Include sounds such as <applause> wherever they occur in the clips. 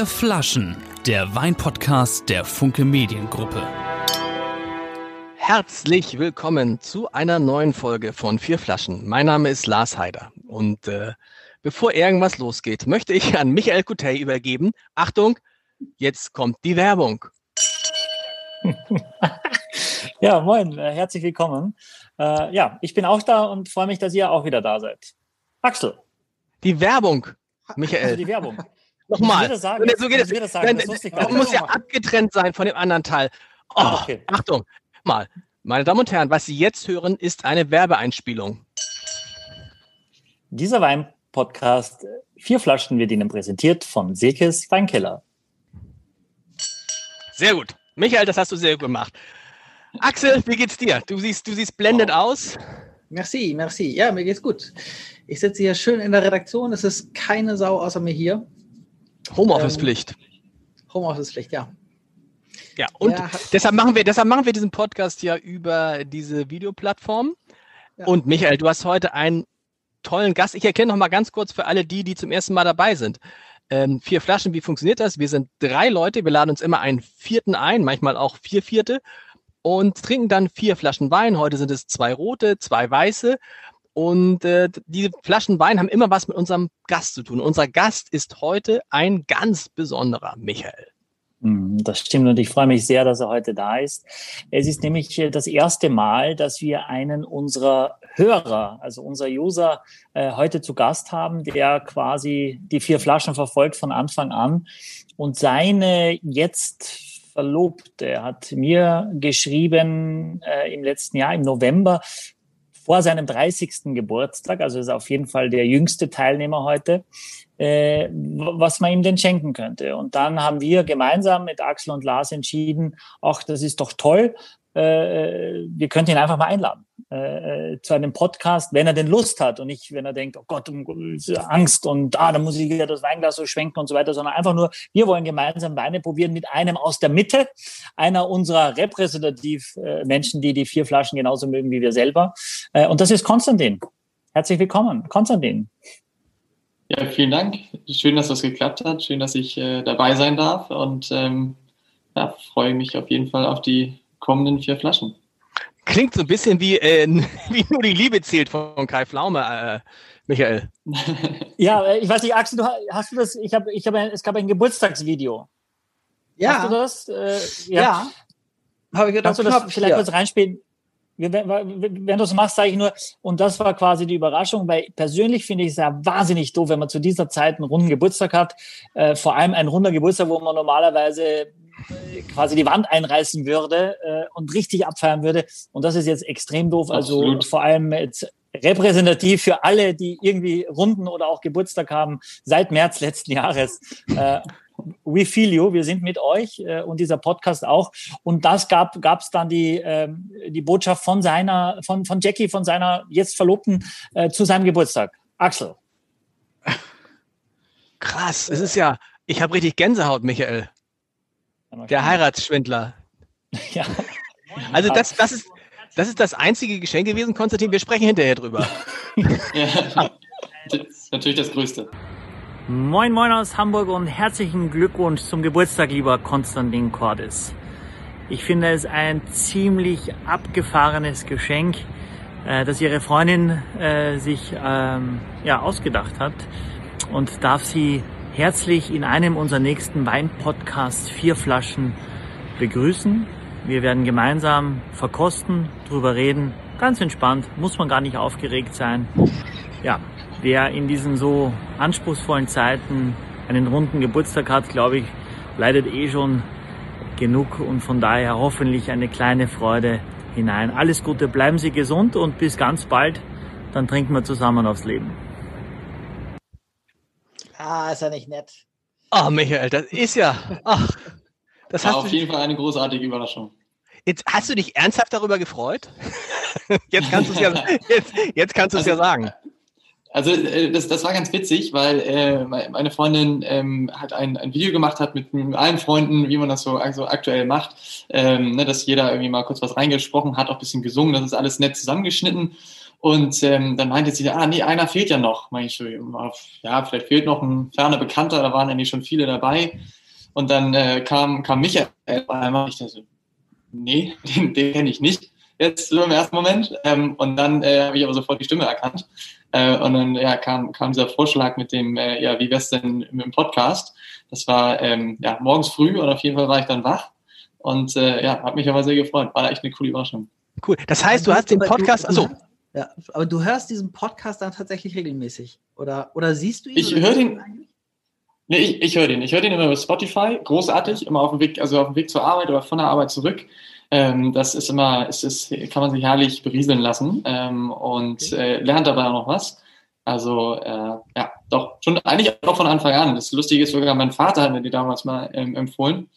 Vier Flaschen, der Weinpodcast der Funke Mediengruppe. Herzlich willkommen zu einer neuen Folge von Vier Flaschen. Mein Name ist Lars Heider und äh, bevor irgendwas losgeht, möchte ich an Michael Kutey übergeben. Achtung, jetzt kommt die Werbung. <laughs> ja, moin, äh, herzlich willkommen. Äh, ja, ich bin auch da und freue mich, dass ihr auch wieder da seid. Axel. Die Werbung, Michael. Also <laughs> die Werbung. Nochmal. Sagen, so geht es. Das, sagen, das, das muss ja abgetrennt sein von dem anderen Teil. Oh, okay. Achtung, mal. Meine Damen und Herren, was Sie jetzt hören, ist eine Werbeeinspielung. Dieser Wein-Podcast, vier Flaschen wird Ihnen präsentiert von Sekes Weinkeller. Sehr gut. Michael, das hast du sehr gut gemacht. Axel, wie geht's dir? Du siehst, du siehst blendend oh. aus. Merci, merci. Ja, mir geht's gut. Ich sitze hier schön in der Redaktion. Es ist keine Sau außer mir hier. Homeoffice-Pflicht. Ähm, Homeoffice-Pflicht, ja. Ja, und ja, deshalb machen wir, deshalb machen wir diesen Podcast ja über diese Videoplattform. Ja. Und Michael, du hast heute einen tollen Gast. Ich erkenne noch mal ganz kurz für alle die, die zum ersten Mal dabei sind. Ähm, vier Flaschen, wie funktioniert das? Wir sind drei Leute, wir laden uns immer einen vierten ein, manchmal auch vier Vierte und trinken dann vier Flaschen Wein. Heute sind es zwei rote, zwei weiße und äh, diese Flaschen Wein haben immer was mit unserem Gast zu tun. Unser Gast ist heute ein ganz besonderer Michael. Hm, das stimmt und ich freue mich sehr, dass er heute da ist. Es ist nämlich äh, das erste Mal, dass wir einen unserer Hörer, also unser User, äh, heute zu Gast haben, der quasi die vier Flaschen verfolgt von Anfang an und seine jetzt Verlobte hat mir geschrieben äh, im letzten Jahr, im November, vor seinem 30. Geburtstag, also ist auf jeden Fall der jüngste Teilnehmer heute, äh, was man ihm denn schenken könnte. Und dann haben wir gemeinsam mit Axel und Lars entschieden, ach, das ist doch toll, äh, wir könnten ihn einfach mal einladen äh, äh, zu einem Podcast, wenn er denn Lust hat und nicht, wenn er denkt, oh Gott, um, Angst und ah, da muss ich wieder das Weinglas so schwenken und so weiter, sondern einfach nur, wir wollen gemeinsam Weine probieren mit einem aus der Mitte, einer unserer repräsentativ äh, Menschen, die die vier Flaschen genauso mögen wie wir selber. Äh, und das ist Konstantin. Herzlich willkommen, Konstantin. Ja, vielen Dank. Schön, dass das geklappt hat. Schön, dass ich äh, dabei sein darf und ähm, ja, freue mich auf jeden Fall auf die kommenden vier Flaschen. Klingt so ein bisschen wie, äh, <laughs> wie nur die Liebe zählt von Kai Pflaume, äh, Michael. <laughs> ja, äh, ich weiß nicht, Axel, du, hast du das? Ich habe, ich habe, es gab ein Geburtstagsvideo. Ja. Hast du das? Äh, ja. ja. Habe ich gedacht, Kannst du das vielleicht kurz reinspielen? wenn du es machst, sage ich nur, und das war quasi die Überraschung, weil persönlich finde ich es ja wahnsinnig doof, wenn man zu dieser Zeit einen runden Geburtstag hat, äh, vor allem ein runder Geburtstag, wo man normalerweise quasi die Wand einreißen würde äh, und richtig abfeiern würde. Und das ist jetzt extrem doof. Also Absolut. vor allem jetzt repräsentativ für alle, die irgendwie Runden oder auch Geburtstag haben seit März letzten Jahres. Äh, we feel you, wir sind mit euch äh, und dieser Podcast auch. Und das gab es dann die, äh, die Botschaft von seiner, von, von Jackie, von seiner jetzt Verlobten äh, zu seinem Geburtstag. Axel. Krass, es ist ja, ich habe richtig Gänsehaut, Michael. Der Heiratsschwindler. <laughs> ja. Also das, das, ist, das ist das einzige Geschenk gewesen, Konstantin. Wir sprechen hinterher drüber. ja, das <laughs> ist natürlich das Größte. Moin Moin aus Hamburg und herzlichen Glückwunsch zum Geburtstag, lieber Konstantin Cordes. Ich finde es ein ziemlich abgefahrenes Geschenk, äh, das Ihre Freundin äh, sich ähm, ja, ausgedacht hat und darf Sie herzlich in einem unserer nächsten Weinpodcasts vier Flaschen begrüßen. Wir werden gemeinsam verkosten, drüber reden. Ganz entspannt, muss man gar nicht aufgeregt sein. Ja, wer in diesen so anspruchsvollen Zeiten einen runden Geburtstag hat, glaube ich, leidet eh schon genug und von daher hoffentlich eine kleine Freude hinein. Alles Gute, bleiben Sie gesund und bis ganz bald. Dann trinken wir zusammen aufs Leben. Ah, ist ja nicht nett. Ah, oh, Michael, das ist ja. Ach, das war auf jeden Fall eine großartige Überraschung. Jetzt hast du dich ernsthaft darüber gefreut? <laughs> Jetzt kannst du es ja, <laughs> jetzt, jetzt kannst du es also, ja sagen. Also äh, das, das war ganz witzig, weil äh, meine Freundin ähm, hat ein, ein Video gemacht hat mit, mit allen Freunden, wie man das so also aktuell macht, ähm, ne, dass jeder irgendwie mal kurz was reingesprochen hat, auch ein bisschen gesungen, das ist alles nett zusammengeschnitten. Und ähm, dann meinte sie, ah, nee, einer fehlt ja noch. Meine ich so, ja, vielleicht fehlt noch ein ferner Bekannter, da waren eigentlich schon viele dabei. Und dann äh, kam, kam Michael einmal, ich dachte so, nee, <laughs> den, den kenne ich nicht jetzt so im ersten Moment. Ähm, und dann äh, habe ich aber sofort die Stimme erkannt. Äh, und dann ja, kam, kam dieser Vorschlag mit dem, äh, ja, wie wär's denn mit dem Podcast? Das war ähm, ja, morgens früh und auf jeden Fall war ich dann wach. Und äh, ja, hat mich aber sehr gefreut. War echt eine coole Überraschung. Cool. Das heißt, du hast den Podcast, also ja, aber du hörst diesen Podcast dann tatsächlich regelmäßig? Oder, oder siehst du ihn? Ich höre den. Nee, ich, ich höre den. Ich höre den immer über Spotify. Großartig. Immer auf dem Weg, also auf dem Weg zur Arbeit oder von der Arbeit zurück. Ähm, das ist immer, es ist, kann man sich herrlich berieseln lassen ähm, und okay. äh, lernt dabei auch noch was. Also äh, ja, doch, schon eigentlich auch von Anfang an. Das Lustige ist sogar, mein Vater hat mir die damals mal ähm, empfohlen.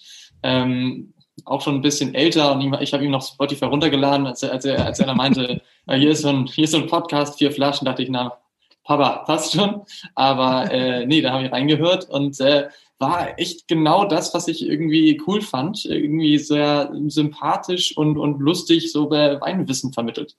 Ähm, auch schon ein bisschen älter und ich habe ihm noch Spotify runtergeladen, als er, als er, als er meinte, <laughs> hier, ist so ein, hier ist so ein Podcast, vier Flaschen, dachte ich, na, Papa, passt schon. Aber äh, nee, da habe ich reingehört und äh, war echt genau das, was ich irgendwie cool fand. Irgendwie sehr sympathisch und, und lustig so bei Weinwissen vermittelt.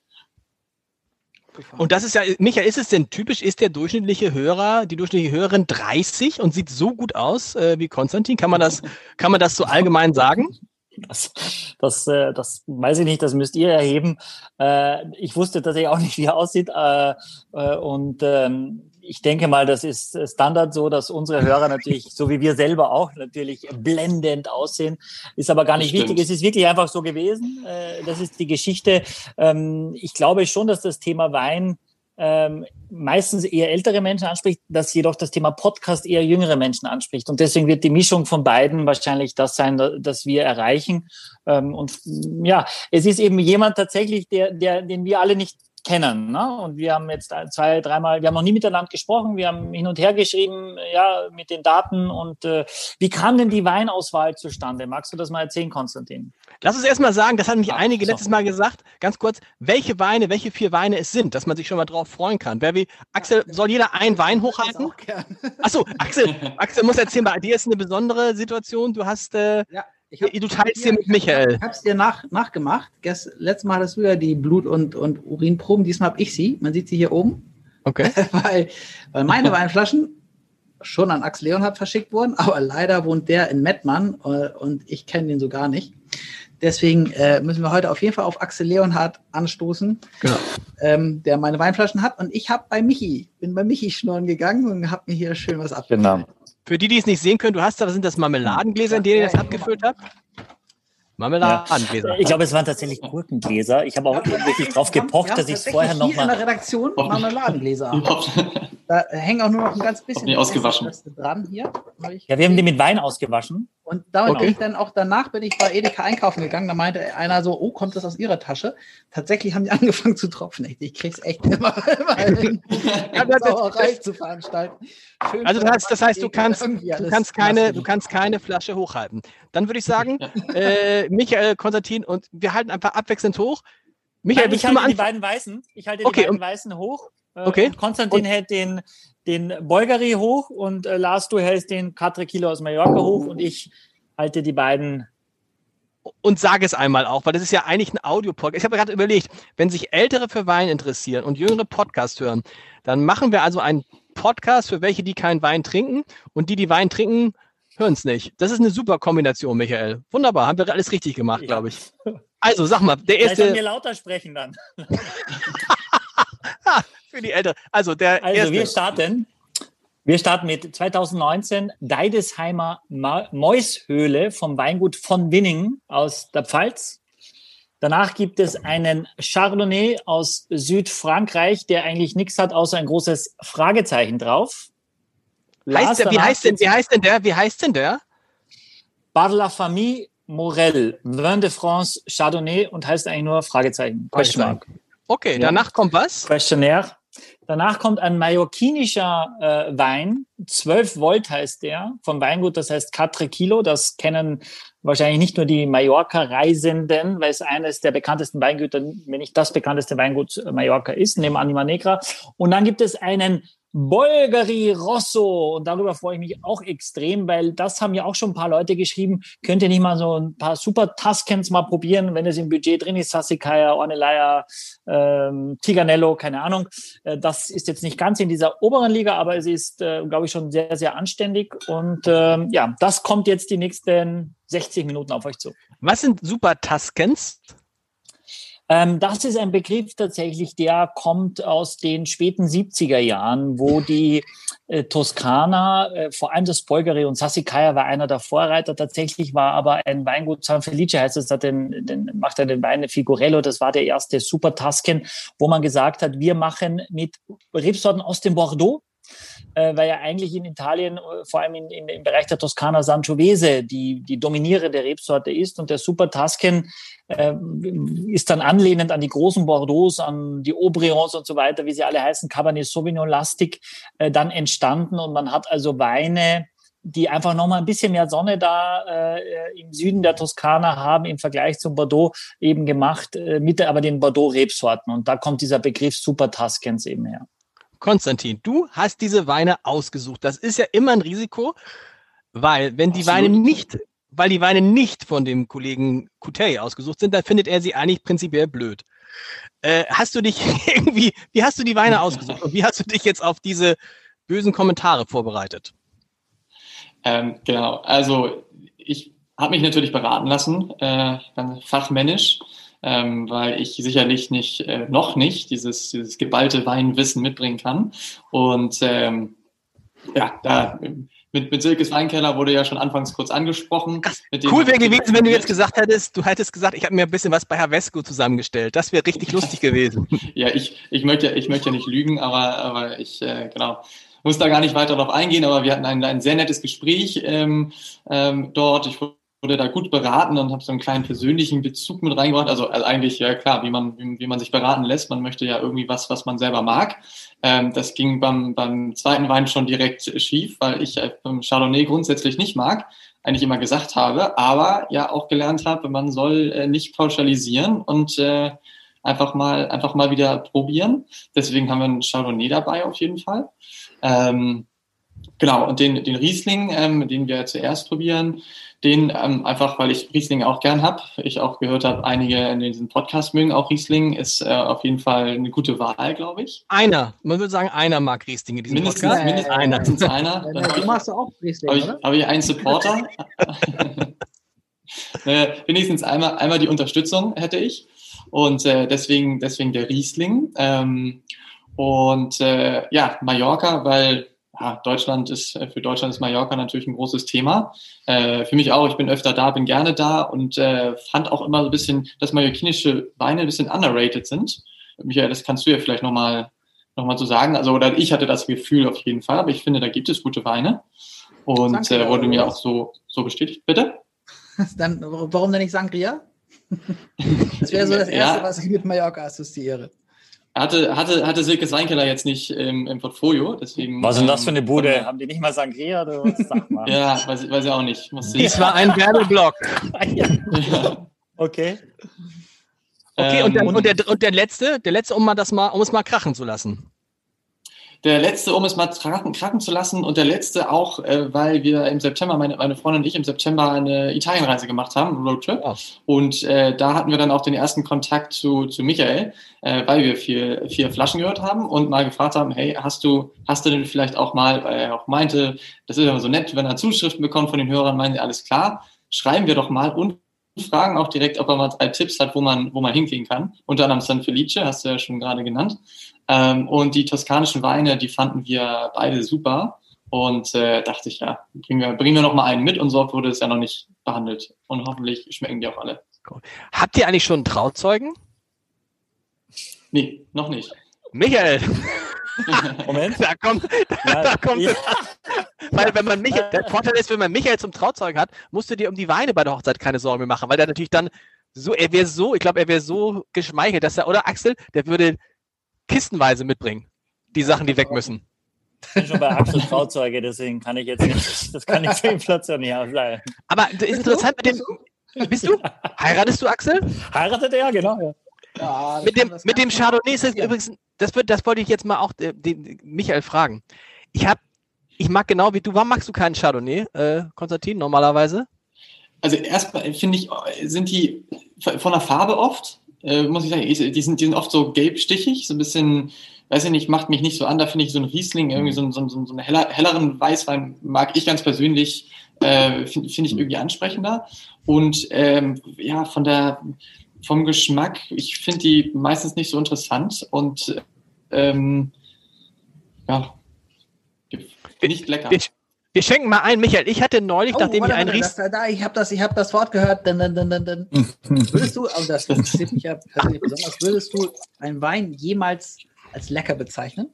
Und das ist ja, Michael, ist es denn typisch, ist der durchschnittliche Hörer, die durchschnittliche Hörerin 30 und sieht so gut aus äh, wie Konstantin? Kann man das, kann man das so allgemein sagen? Das, das, äh, das weiß ich nicht, das müsst ihr erheben. Äh, ich wusste tatsächlich auch nicht, wie er aussieht. Äh, und ähm, ich denke mal, das ist Standard so, dass unsere Hörer natürlich, so wie wir selber auch, natürlich blendend aussehen. Ist aber gar nicht wichtig. Es ist wirklich einfach so gewesen. Das ist die Geschichte. Ähm, ich glaube schon, dass das Thema Wein ähm, meistens eher ältere Menschen anspricht, dass jedoch das Thema Podcast eher jüngere Menschen anspricht. Und deswegen wird die Mischung von beiden wahrscheinlich das sein, das wir erreichen. Ähm, und ja, es ist eben jemand tatsächlich, der, der, den wir alle nicht kennen. Ne? Und wir haben jetzt zwei, dreimal, wir haben noch nie miteinander gesprochen, wir haben hin und her geschrieben, ja, mit den Daten. Und äh, wie kam denn die Weinauswahl zustande? Magst du das mal erzählen, Konstantin? Lass uns erstmal sagen, das hatten mich einige so. letztes Mal gesagt, ganz kurz, welche Weine, welche vier Weine es sind, dass man sich schon mal drauf freuen kann. Wer wie, Axel, soll jeder einen Wein hochhalten? Achso, Axel, <laughs> Axel muss erzählen, bei dir ist eine besondere Situation. Du hast äh, ja. Hab, du teilst hier mit Michael. Ich habe es dir nach, nachgemacht. Gest, letztes Mal hattest du ja die Blut- und, und Urinproben. Diesmal habe ich sie. Man sieht sie hier oben. Okay. <laughs> weil, weil meine Weinflaschen schon an Axel Leonhardt verschickt wurden, aber leider wohnt der in Mettmann äh, und ich kenne den so gar nicht. Deswegen äh, müssen wir heute auf jeden Fall auf Axel Leonhardt anstoßen, genau. ähm, der meine Weinflaschen hat. Und ich habe bei Michi, bin bei Michi schnorren gegangen und habe mir hier schön was abgefüllt. Genau. Für die, die es nicht sehen können, du hast da, sind das Marmeladengläser, in denen ihr das abgefüllt habt? Marmeladengläser. Ja. Ich glaube, es waren tatsächlich Gurkengläser. Ich habe auch ja, wirklich drauf gepocht, dass ich es vorher noch mal. in der Redaktion Marmeladengläser <laughs> Da hängen auch nur noch ein ganz bisschen. Nee, ausgewaschen. Dran hier. Ja, wir haben die mit Wein ausgewaschen. Und da okay. ich dann auch danach bin ich bei Edeka einkaufen gegangen. Da meinte einer so, oh, kommt das aus ihrer Tasche? Tatsächlich haben die <laughs> angefangen zu tropfen. Ich krieg's echt immer, immer <laughs> hin, Sauerei zu veranstalten. Schön also das heißt, das heißt, du kannst, du kannst keine, du kannst keine Flasche hochhalten. Dann würde ich sagen, äh, Michael, Konstantin und wir halten einfach abwechselnd hoch. Michael, Nein, ich halte die beiden Weißen. Ich halte okay, die beiden Weißen hoch. Äh, okay. Konstantin und hält den, den Bolgari hoch und äh, Lars, du hältst den Quatre Kilo aus Mallorca hoch und ich halte die beiden und sage es einmal auch, weil das ist ja eigentlich ein Audio-Podcast. Ich habe gerade überlegt, wenn sich Ältere für Wein interessieren und jüngere Podcast hören, dann machen wir also einen Podcast für welche, die keinen Wein trinken und die, die Wein trinken, hören es nicht. Das ist eine super Kombination, Michael. Wunderbar, haben wir alles richtig gemacht, ja. glaube ich. Also, sag mal, der erste. mir lauter sprechen dann. <laughs> <laughs> Für die Ältere. Also, der also erste. wir starten. Wir starten mit 2019 Deidesheimer Mäushöhle vom Weingut von Winning aus der Pfalz. Danach gibt es einen Chardonnay aus Südfrankreich, der eigentlich nichts hat, außer ein großes Fragezeichen drauf. Heißt der, wie, heißt denn, wie heißt denn der? Wie heißt denn der? Par la famille Morel, Vin de France Chardonnay und heißt eigentlich nur Fragezeichen. Question Okay, danach kommt was? Questionnaire. Danach kommt ein mallorquinischer äh, Wein, 12 Volt heißt der, vom Weingut, das heißt Quatre Kilo. Das kennen wahrscheinlich nicht nur die Mallorca-Reisenden, weil es eines der bekanntesten Weingüter, wenn nicht das bekannteste Weingut Mallorca ist, neben Anima Negra. Und dann gibt es einen Bolgari Rosso. Und darüber freue ich mich auch extrem, weil das haben ja auch schon ein paar Leute geschrieben. Könnt ihr nicht mal so ein paar super Tuscans mal probieren, wenn es im Budget drin ist? Sassikaya, Ornellaia, ähm, Tiganello, keine Ahnung. Äh, das ist jetzt nicht ganz in dieser oberen Liga, aber es ist, äh, glaube ich, schon sehr, sehr anständig. Und ähm, ja, das kommt jetzt die nächsten 60 Minuten auf euch zu. Was sind super Tuscans? Ähm, das ist ein Begriff tatsächlich, der kommt aus den späten 70er Jahren, wo die äh, Toskana, äh, vor allem das Bolgari und Sassicaia war einer der Vorreiter. Tatsächlich war aber ein Weingut San Felice, heißt es, den, den, macht er den Wein Figurello, das war der erste Super Tusken, wo man gesagt hat, wir machen mit Rebsorten aus dem Bordeaux, äh, weil ja eigentlich in Italien, äh, vor allem in, in, im Bereich der Toskana Sangiovese, die, die dominierende Rebsorte ist. Und der Super Tusken äh, ist dann anlehnend an die großen Bordeaux, an die Aubrions und so weiter, wie sie alle heißen, Cabernet Sauvignon-lastig, äh, dann entstanden. Und man hat also Weine, die einfach nochmal ein bisschen mehr Sonne da äh, im Süden der Toskana haben im Vergleich zum Bordeaux eben gemacht, äh, mit aber den Bordeaux-Rebsorten. Und da kommt dieser Begriff Super Tuscans eben her. Konstantin, du hast diese Weine ausgesucht. Das ist ja immer ein Risiko, weil wenn die Absolut. Weine nicht, weil die Weine nicht von dem Kollegen Coutet ausgesucht sind, dann findet er sie eigentlich prinzipiell blöd. Äh, hast du dich <laughs> irgendwie, wie hast du die Weine ausgesucht und wie hast du dich jetzt auf diese bösen Kommentare vorbereitet? Ähm, genau, also ich habe mich natürlich beraten lassen, äh, fachmännisch ähm, weil ich sicherlich nicht, äh, noch nicht dieses, dieses geballte Weinwissen mitbringen kann. Und ähm, ja, da mit, mit Silkes Weinkeller wurde ja schon anfangs kurz angesprochen. cool wäre gewesen, wenn du jetzt gesagt hättest, du hättest gesagt, ich habe mir ein bisschen was bei Herr Vesco zusammengestellt. Das wäre richtig lustig gewesen. <laughs> ja, ich, ich möchte, ich möchte ja nicht lügen, aber, aber ich, äh, genau, muss da gar nicht weiter darauf eingehen, aber wir hatten ein, ein sehr nettes Gespräch ähm, ähm, dort. Ich wurde da gut beraten und habe so einen kleinen persönlichen Bezug mit reingebracht. Also, also eigentlich, ja klar, wie man, wie, wie, man sich beraten lässt. Man möchte ja irgendwie was, was man selber mag. Ähm, das ging beim, beim zweiten Wein schon direkt schief, weil ich äh, Chardonnay grundsätzlich nicht mag, eigentlich immer gesagt habe, aber ja auch gelernt habe, man soll äh, nicht pauschalisieren und äh, einfach mal, einfach mal wieder probieren. Deswegen haben wir einen Chardonnay dabei auf jeden Fall. Ähm, genau, und den, den Riesling, ähm, den wir zuerst probieren, den ähm, einfach, weil ich Riesling auch gern habe. Ich auch gehört habe, einige in diesem Podcast mögen auch Riesling. Ist äh, auf jeden Fall eine gute Wahl, glaube ich. Einer. Man würde sagen, einer mag Riesling in diesem mindestens, Podcast. Mindestens einer. Mindestens einer. <laughs> Ja, du machst auch Riesling, Habe ich, hab ich einen Supporter? <laughs> <laughs> äh, wenigstens einmal, einmal die Unterstützung hätte ich. Und äh, deswegen, deswegen der Riesling. Ähm, und äh, ja, Mallorca, weil ja, Deutschland ist, äh, für Deutschland ist Mallorca natürlich ein großes Thema. Äh, für mich auch, ich bin öfter da, bin gerne da und äh, fand auch immer so ein bisschen, dass mallorquinische Weine ein bisschen underrated sind. Michael, das kannst du ja vielleicht nochmal noch mal so sagen. Also, oder ich hatte das Gefühl auf jeden Fall, aber ich finde, da gibt es gute Weine. Und äh, wurde mir auch so, so bestätigt. Bitte? <laughs> Dann, warum denn nicht Sangria? <laughs> Das wäre so das Erste, ja. was ich mit Mallorca assoziiere. Hatte, hatte, hatte Silke Weinkeller jetzt nicht im, im Portfolio, deswegen. Was ist denn das für eine ähm, Bude? Ähm, Haben die nicht mal Sangria oder was? Sag mal. <laughs> ja, weiß, weiß ich auch nicht. Muss Dies war ein Werbeblock. <laughs> ja. Okay. Okay, und, der, ähm, und, der, und der letzte, der letzte, um mal das mal, um es mal krachen zu lassen der letzte, um es mal krachen, krachen zu lassen und der letzte auch, äh, weil wir im September, meine, meine Freundin und ich im September eine Italienreise gemacht haben, einen Roadtrip. Oh. Und äh, da hatten wir dann auch den ersten Kontakt zu, zu Michael, äh, weil wir vier, vier Flaschen gehört haben und mal gefragt haben, hey, hast du, hast du denn vielleicht auch mal, weil er auch meinte, das ist immer so nett, wenn er Zuschriften bekommt von den Hörern, meinen alles klar, schreiben wir doch mal und fragen auch direkt, ob er mal drei Tipps hat, wo man, wo man hingehen kann. Unter anderem San Felice, hast du ja schon gerade genannt. Ähm, und die toskanischen Weine, die fanden wir beide super. Und äh, dachte ich, ja, bringen wir, bringen wir noch mal einen mit und so wurde es ja noch nicht behandelt. Und hoffentlich schmecken die auch alle. Cool. Habt ihr eigentlich schon einen Trauzeugen? Nee, noch nicht. Michael! <laughs> Moment. Da kommt, ja, da kommt ja. Weil wenn man Michael, der Vorteil ist, wenn man Michael zum Trauzeugen hat, musst du dir um die Weine bei der Hochzeit keine Sorgen mehr machen, weil der natürlich dann so, er wäre so, ich glaube, er wäre so geschmeichelt, dass er, oder Axel, der würde kistenweise mitbringen. Die Sachen, die weg müssen. Ich bin schon bei Axel Trauzeuge, deswegen kann ich jetzt nicht, <laughs> das kann ich für Inflation nicht ausleihen. Aber ist interessant mit dem, bist du? Heiratest du Axel? Heiratet er, genau, ja. Ja, mit dem, mit dem Chardonnay ist es übrigens, das, wird, das wollte ich jetzt mal auch äh, den, Michael fragen. Ich habe, ich mag genau wie du, warum magst du keinen Chardonnay, äh, Konstantin, normalerweise? Also erstmal finde ich, sind die von der Farbe oft, äh, muss ich sagen, die sind, die sind oft so gelbstichig, so ein bisschen, weiß ich nicht, macht mich nicht so an. Da finde ich so ein Riesling, irgendwie so, so, so, so einen heller, helleren Weißwein mag ich ganz persönlich, äh, finde find ich irgendwie ansprechender. Und ähm, ja, von der, vom Geschmack, ich finde die meistens nicht so interessant und ähm, ja, nicht lecker. Wir, wir schenken mal ein, Michael. Ich hatte neulich, oh, nachdem warte, ich einen Ries... Da, ich habe das, hab das Wort gehört. Dann, dann, dann, dann. Würdest du, also das interessiert mich ja persönlich besonders, würdest du einen Wein jemals als lecker bezeichnen?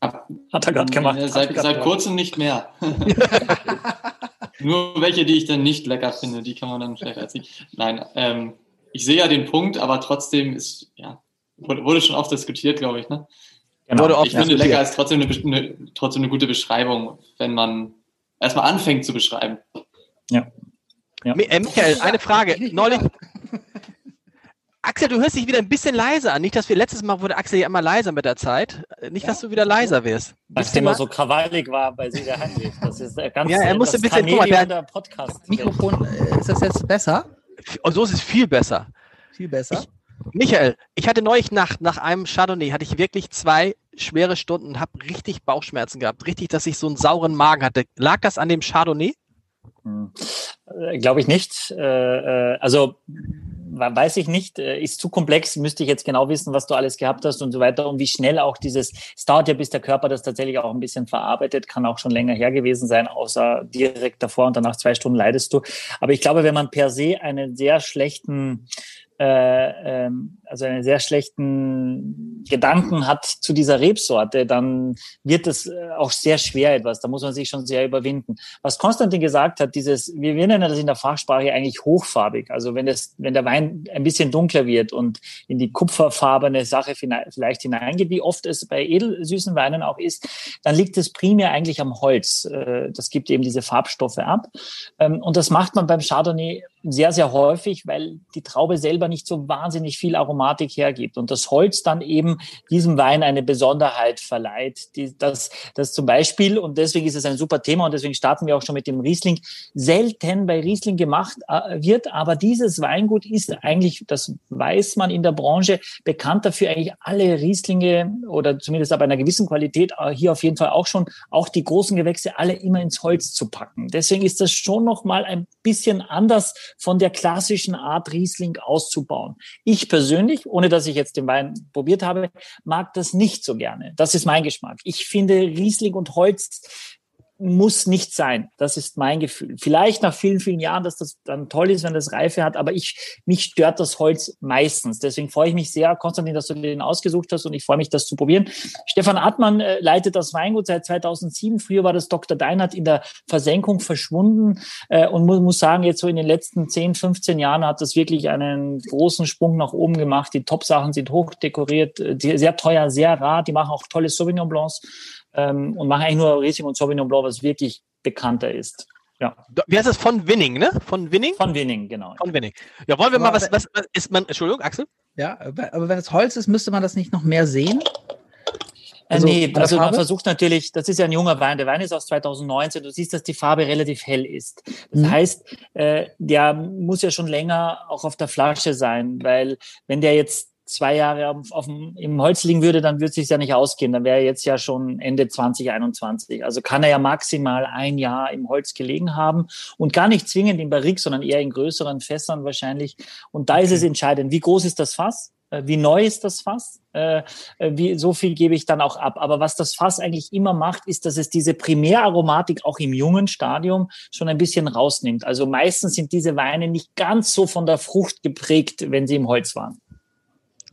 Hat er gerade gemacht. Seit, seit kurzem nicht mehr. <laughs> Nur welche, die ich dann nicht lecker finde, die kann man dann vielleicht als nicht. Nein, ähm, ich sehe ja den Punkt, aber trotzdem ist, ja, wurde, schon oft diskutiert, glaube ich. Ne? Genau. ich finde, lecker ist trotzdem eine, eine, trotzdem eine gute Beschreibung, wenn man erstmal anfängt zu beschreiben. Ja. ja. Äh, Michael, eine Frage. Neulich. Axel, du hörst dich wieder ein bisschen leiser an. Nicht, dass wir letztes Mal wurde Axel ja immer leiser mit der Zeit. Nicht, dass du wieder leiser wirst. Weil es immer so krawallig war bei Sieger Heinrich. Das ist ganz Ja, er musste ein bisschen guck mal, der Podcast. Mikrofon, äh, ist das jetzt besser? Und oh, so ist es viel besser. Viel besser. Ich, Michael, ich hatte neulich nach, nach einem Chardonnay, hatte ich wirklich zwei schwere Stunden und habe richtig Bauchschmerzen gehabt. Richtig, dass ich so einen sauren Magen hatte. Lag das an dem Chardonnay? Hm. Äh, Glaube ich nicht. Äh, äh, also weiß ich nicht, äh, ist zu komplex, müsste ich jetzt genau wissen, was du alles gehabt hast und so weiter und wie schnell auch dieses, es dauert ja, bis der Körper das tatsächlich auch ein bisschen verarbeitet, kann auch schon länger her gewesen sein, außer direkt davor und danach zwei Stunden leidest du. Aber ich glaube, wenn man per se einen sehr schlechten äh, ähm, also einen sehr schlechten Gedanken hat zu dieser Rebsorte, dann wird es äh, auch sehr schwer etwas. Da muss man sich schon sehr überwinden. Was Konstantin gesagt hat, dieses, wir, nennen das in der Fachsprache eigentlich hochfarbig. Also wenn das, wenn der Wein ein bisschen dunkler wird und in die kupferfarbene Sache vielleicht hineingeht, wie oft es bei edelsüßen Weinen auch ist, dann liegt es primär eigentlich am Holz. Äh, das gibt eben diese Farbstoffe ab. Ähm, und das macht man beim Chardonnay sehr, sehr häufig, weil die Traube selber nicht so wahnsinnig viel Aromatik hergibt und das Holz dann eben diesem Wein eine Besonderheit verleiht. Die, das, das zum Beispiel, und deswegen ist es ein super Thema und deswegen starten wir auch schon mit dem Riesling, selten bei Riesling gemacht äh, wird, aber dieses Weingut ist eigentlich, das weiß man in der Branche, bekannt dafür, eigentlich alle Rieslinge oder zumindest ab einer gewissen Qualität, äh, hier auf jeden Fall auch schon, auch die großen Gewächse alle immer ins Holz zu packen. Deswegen ist das schon noch mal ein bisschen anders von der klassischen Art Riesling auszubauen. Ich persönlich, ohne dass ich jetzt den Wein probiert habe, mag das nicht so gerne. Das ist mein Geschmack. Ich finde Riesling und Holz muss nicht sein. Das ist mein Gefühl. Vielleicht nach vielen, vielen Jahren, dass das dann toll ist, wenn das Reife hat, aber ich, mich stört das Holz meistens. Deswegen freue ich mich sehr, Konstantin, dass du den ausgesucht hast und ich freue mich, das zu probieren. Stefan Artmann äh, leitet das Weingut seit 2007. Früher war das Dr. Deinert in der Versenkung verschwunden äh, und muss, muss sagen, jetzt so in den letzten 10, 15 Jahren hat das wirklich einen großen Sprung nach oben gemacht. Die Top-Sachen sind hoch dekoriert, äh, sehr teuer, sehr rar. Die machen auch tolle Sauvignon Blancs ähm, und machen eigentlich nur Riesling und Sauvignon Blanc, was wirklich bekannter ist. Ja. Wie heißt das? Von Winning, ne? Von Winning? Von Winning, genau. Von Winning. Ja, wollen wir aber mal, was, was, was ist man, Entschuldigung, Axel? Ja, aber wenn es Holz ist, müsste man das nicht noch mehr sehen? Äh, also, nee, also man versucht natürlich, das ist ja ein junger Wein, der Wein ist aus 2019, du siehst, dass die Farbe relativ hell ist. Das mhm. heißt, äh, der muss ja schon länger auch auf der Flasche sein, weil wenn der jetzt zwei Jahre auf, auf dem, im Holz liegen würde, dann würde es sich ja nicht ausgehen. Dann wäre er jetzt ja schon Ende 2021. Also kann er ja maximal ein Jahr im Holz gelegen haben und gar nicht zwingend im Barrik, sondern eher in größeren Fässern wahrscheinlich. Und da okay. ist es entscheidend, wie groß ist das Fass? Äh, wie neu ist das Fass? Äh, äh, wie, so viel gebe ich dann auch ab. Aber was das Fass eigentlich immer macht, ist, dass es diese Primäraromatik auch im jungen Stadium schon ein bisschen rausnimmt. Also meistens sind diese Weine nicht ganz so von der Frucht geprägt, wenn sie im Holz waren.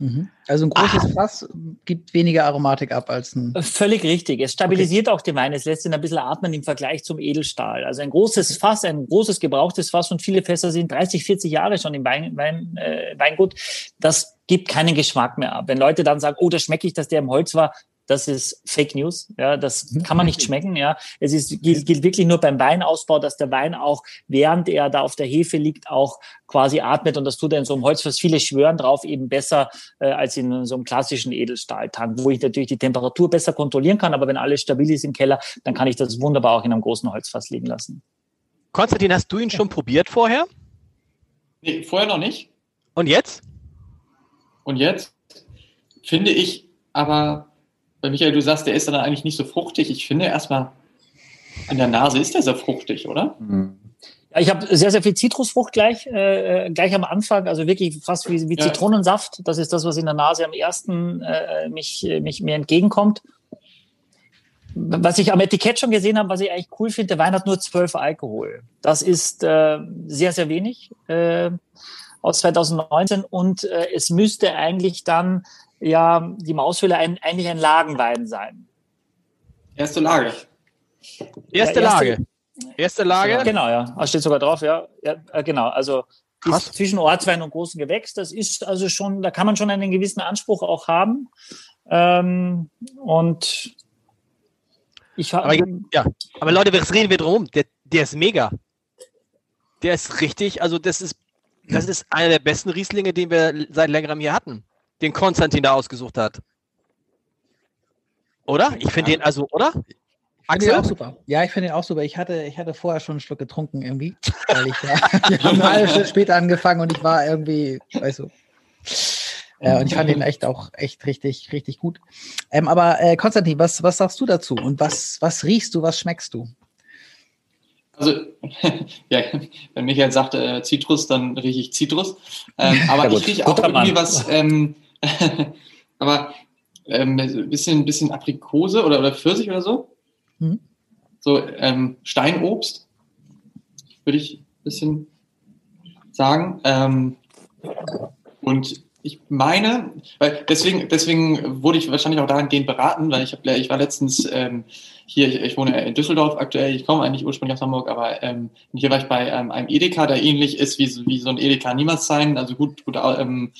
Mhm. Also ein großes Ach. Fass gibt weniger Aromatik ab als ein. Völlig richtig. Es stabilisiert okay. auch den Wein. Es lässt ihn ein bisschen atmen im Vergleich zum Edelstahl. Also ein großes Fass, ein großes gebrauchtes Fass und viele Fässer sind 30, 40 Jahre schon im Wein, Wein, äh, Weingut. Das gibt keinen Geschmack mehr ab. Wenn Leute dann sagen, oh, da schmecke ich, dass der im Holz war, das ist Fake News. Ja, das kann man nicht schmecken. Ja, es ist, gilt, gilt wirklich nur beim Weinausbau, dass der Wein auch, während er da auf der Hefe liegt, auch quasi atmet. Und das tut er in so einem Holz, was viele schwören drauf, eben besser äh, als in so einem klassischen Edelstahltank, wo ich natürlich die Temperatur besser kontrollieren kann. Aber wenn alles stabil ist im Keller, dann kann ich das wunderbar auch in einem großen Holzfass liegen lassen. Konstantin, hast du ihn schon probiert vorher? Nee, vorher noch nicht. Und jetzt? Und jetzt finde ich aber, weil Michael, du sagst, der ist dann eigentlich nicht so fruchtig. Ich finde erstmal, in der Nase ist der sehr fruchtig, oder? Mhm. Ja, ich habe sehr, sehr viel Zitrusfrucht gleich, äh, äh, gleich am Anfang, also wirklich fast wie, wie ja. Zitronensaft. Das ist das, was in der Nase am ersten äh, mich, mich mir entgegenkommt. Was ich am Etikett schon gesehen habe, was ich eigentlich cool finde, der Wein hat nur zwölf Alkohol. Das ist äh, sehr, sehr wenig äh, aus 2019 und äh, es müsste eigentlich dann ja die Maushöhle ein, eigentlich ein Lagenwein sein. Erste Lage. Erste, ja, Lage. Erste Lage. Genau, ja. Das steht sogar drauf, ja. ja äh, genau, also ist zwischen Ortswein und großen Gewächs. Das ist also schon, da kann man schon einen gewissen Anspruch auch haben. Ähm, und ich aber, ja, aber Leute, was reden wir drum? Der, der ist mega. Der ist richtig, also das ist, das ist einer der besten Rieslinge, den wir seit längerem hier hatten. Den Konstantin da ausgesucht hat. Oder? Ich finde den, also, oder? Ich finde auch super. Ja, ich finde den auch super. Ich hatte, ich hatte vorher schon einen Schluck getrunken irgendwie. <laughs> Weil ich, ja, <laughs> wir haben eine halbe Stunde später angefangen und ich war irgendwie, weißt du. Äh, und ich fand ihn echt auch echt richtig, richtig gut. Ähm, aber äh, Konstantin, was, was sagst du dazu? Und was, was riechst du, was schmeckst du? Also, <laughs> ja, wenn Michael sagt äh, Zitrus, dann rieche ich Zitrus. Ähm, aber ja, ich rieche auch irgendwie was, ähm, <laughs> aber ähm, ein bisschen, bisschen Aprikose oder, oder Pfirsich oder so. Mhm. So ähm, Steinobst, würde ich ein bisschen sagen. Ähm, und ich meine, weil deswegen, deswegen wurde ich wahrscheinlich auch dahingehend beraten, weil ich habe, ich war letztens ähm, hier, ich, ich, wohne in Düsseldorf aktuell, ich komme eigentlich ursprünglich aus Hamburg, aber ähm, hier war ich bei ähm, einem Edeka, der ähnlich ist wie, wie so ein Edeka niemals sein, also gut, gut ähm,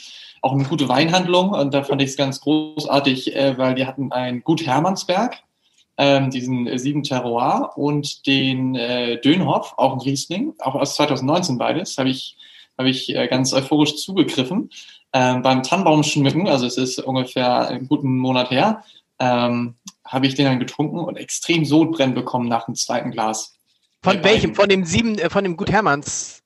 auch eine gute Weinhandlung. Und da fand ich es ganz großartig, äh, weil die hatten ein Gut Hermannsberg, ähm, diesen sieben Terroir und den äh, Dönhoff, auch ein Riesling, auch aus 2019 beides, habe ich, hab ich äh, ganz euphorisch zugegriffen ähm, beim Tannenbaum schmücken, also es ist ungefähr einen guten Monat her, ähm, habe ich den dann getrunken und extrem Sodbrennen bekommen nach dem zweiten Glas. Von welchem? Von dem sieben, äh, von dem Gut Hermanns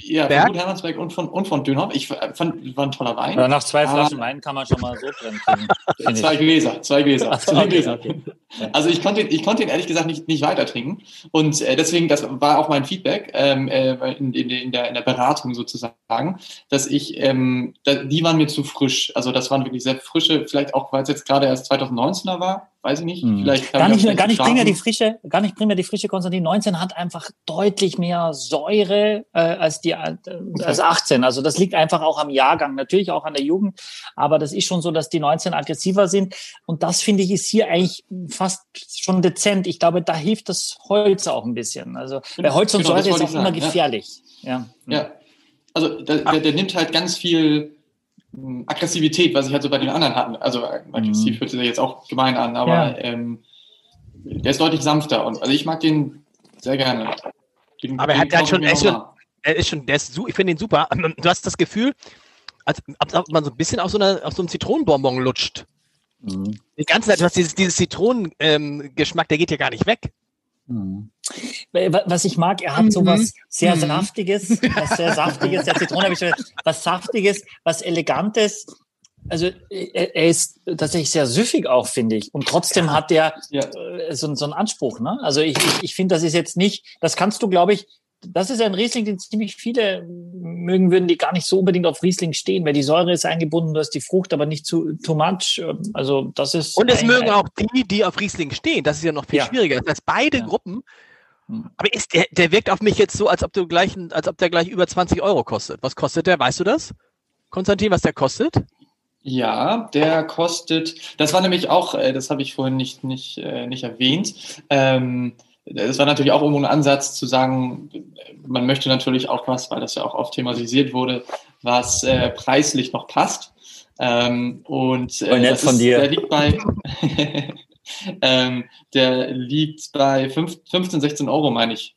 ja, Berg? von Gut Hermannsberg und von, und von Dönhoff. Ich fand, war ein toller Wein. Ja, nach zwei Flaschen Wein kann man schon mal so brennen. <laughs> zwei Gläser, zwei Gläser. Ach, zwei Gläser. Okay. <laughs> Also ich konnte, ich konnte ihn ehrlich gesagt nicht, nicht weiter trinken. Und äh, deswegen, das war auch mein Feedback ähm, äh, in, in, in, der, in der Beratung sozusagen, dass ich, ähm, da, die waren mir zu frisch. Also das waren wirklich sehr frische, vielleicht auch, weil es jetzt gerade erst 2019er war weiß ich nicht. Hm. Vielleicht gar nicht, gar nicht primär die frische, gar nicht primär die frische Konstantin 19 hat einfach deutlich mehr Säure äh, als die äh, als 18. Also das liegt einfach auch am Jahrgang, natürlich auch an der Jugend, aber das ist schon so, dass die 19 aggressiver sind und das finde ich ist hier eigentlich fast schon dezent. Ich glaube, da hilft das Holz auch ein bisschen. Also bei Holz und genau, Säure ist auch immer gefährlich. Ja. ja. ja. Also der, der, der nimmt halt ganz viel Aggressivität, was ich halt so bei den anderen hatten. Also aggressiv mhm. hört sich jetzt auch gemein an, aber ja. ähm, der ist deutlich sanfter und also ich mag den sehr gerne. Den, aber er hat halt schon, er ist schon, er ist schon, der ist, ich finde den super. Du hast das Gefühl, als, als ob man so ein bisschen auf so, einer, auf so einem Zitronenbonbon lutscht. Mhm. Die ganze Zeit, du hast dieses, dieses Zitronengeschmack, ähm, der geht ja gar nicht weg. Mhm. Was ich mag, er hat mhm. so was sehr mhm. Saftiges, was sehr Saftiges, der Zitrone habe ich schon, was Saftiges, was Elegantes. Also er, ist tatsächlich sehr süffig auch, finde ich. Und trotzdem ja. hat er ja. Äh, so, so einen Anspruch. Ne? Also ich, ich, ich finde, das ist jetzt nicht, das kannst du, glaube ich, das ist ein Riesling, den ziemlich viele mögen würden, die gar nicht so unbedingt auf Riesling stehen, weil die Säure ist eingebunden, du hast die Frucht, aber nicht zu too much. Also das ist. Und es mögen auch die, die auf Riesling stehen. Das ist ja noch viel ja. schwieriger. Das heißt, beide ja. Gruppen. Hm. Aber ist der, der wirkt auf mich jetzt so, als ob du gleich, als ob der gleich über 20 Euro kostet. Was kostet der? Weißt du das? Konstantin, was der kostet? Ja, der kostet, das war nämlich auch, äh, das habe ich vorhin nicht, nicht, äh, nicht erwähnt. Ähm, es war natürlich auch irgendwo ein Ansatz zu sagen, man möchte natürlich auch was, weil das ja auch oft thematisiert wurde, was äh, preislich noch passt. Ähm, und äh, nett von ist, dir. Der liegt bei, <laughs> ähm, der liegt bei 15, 16 Euro, meine ich.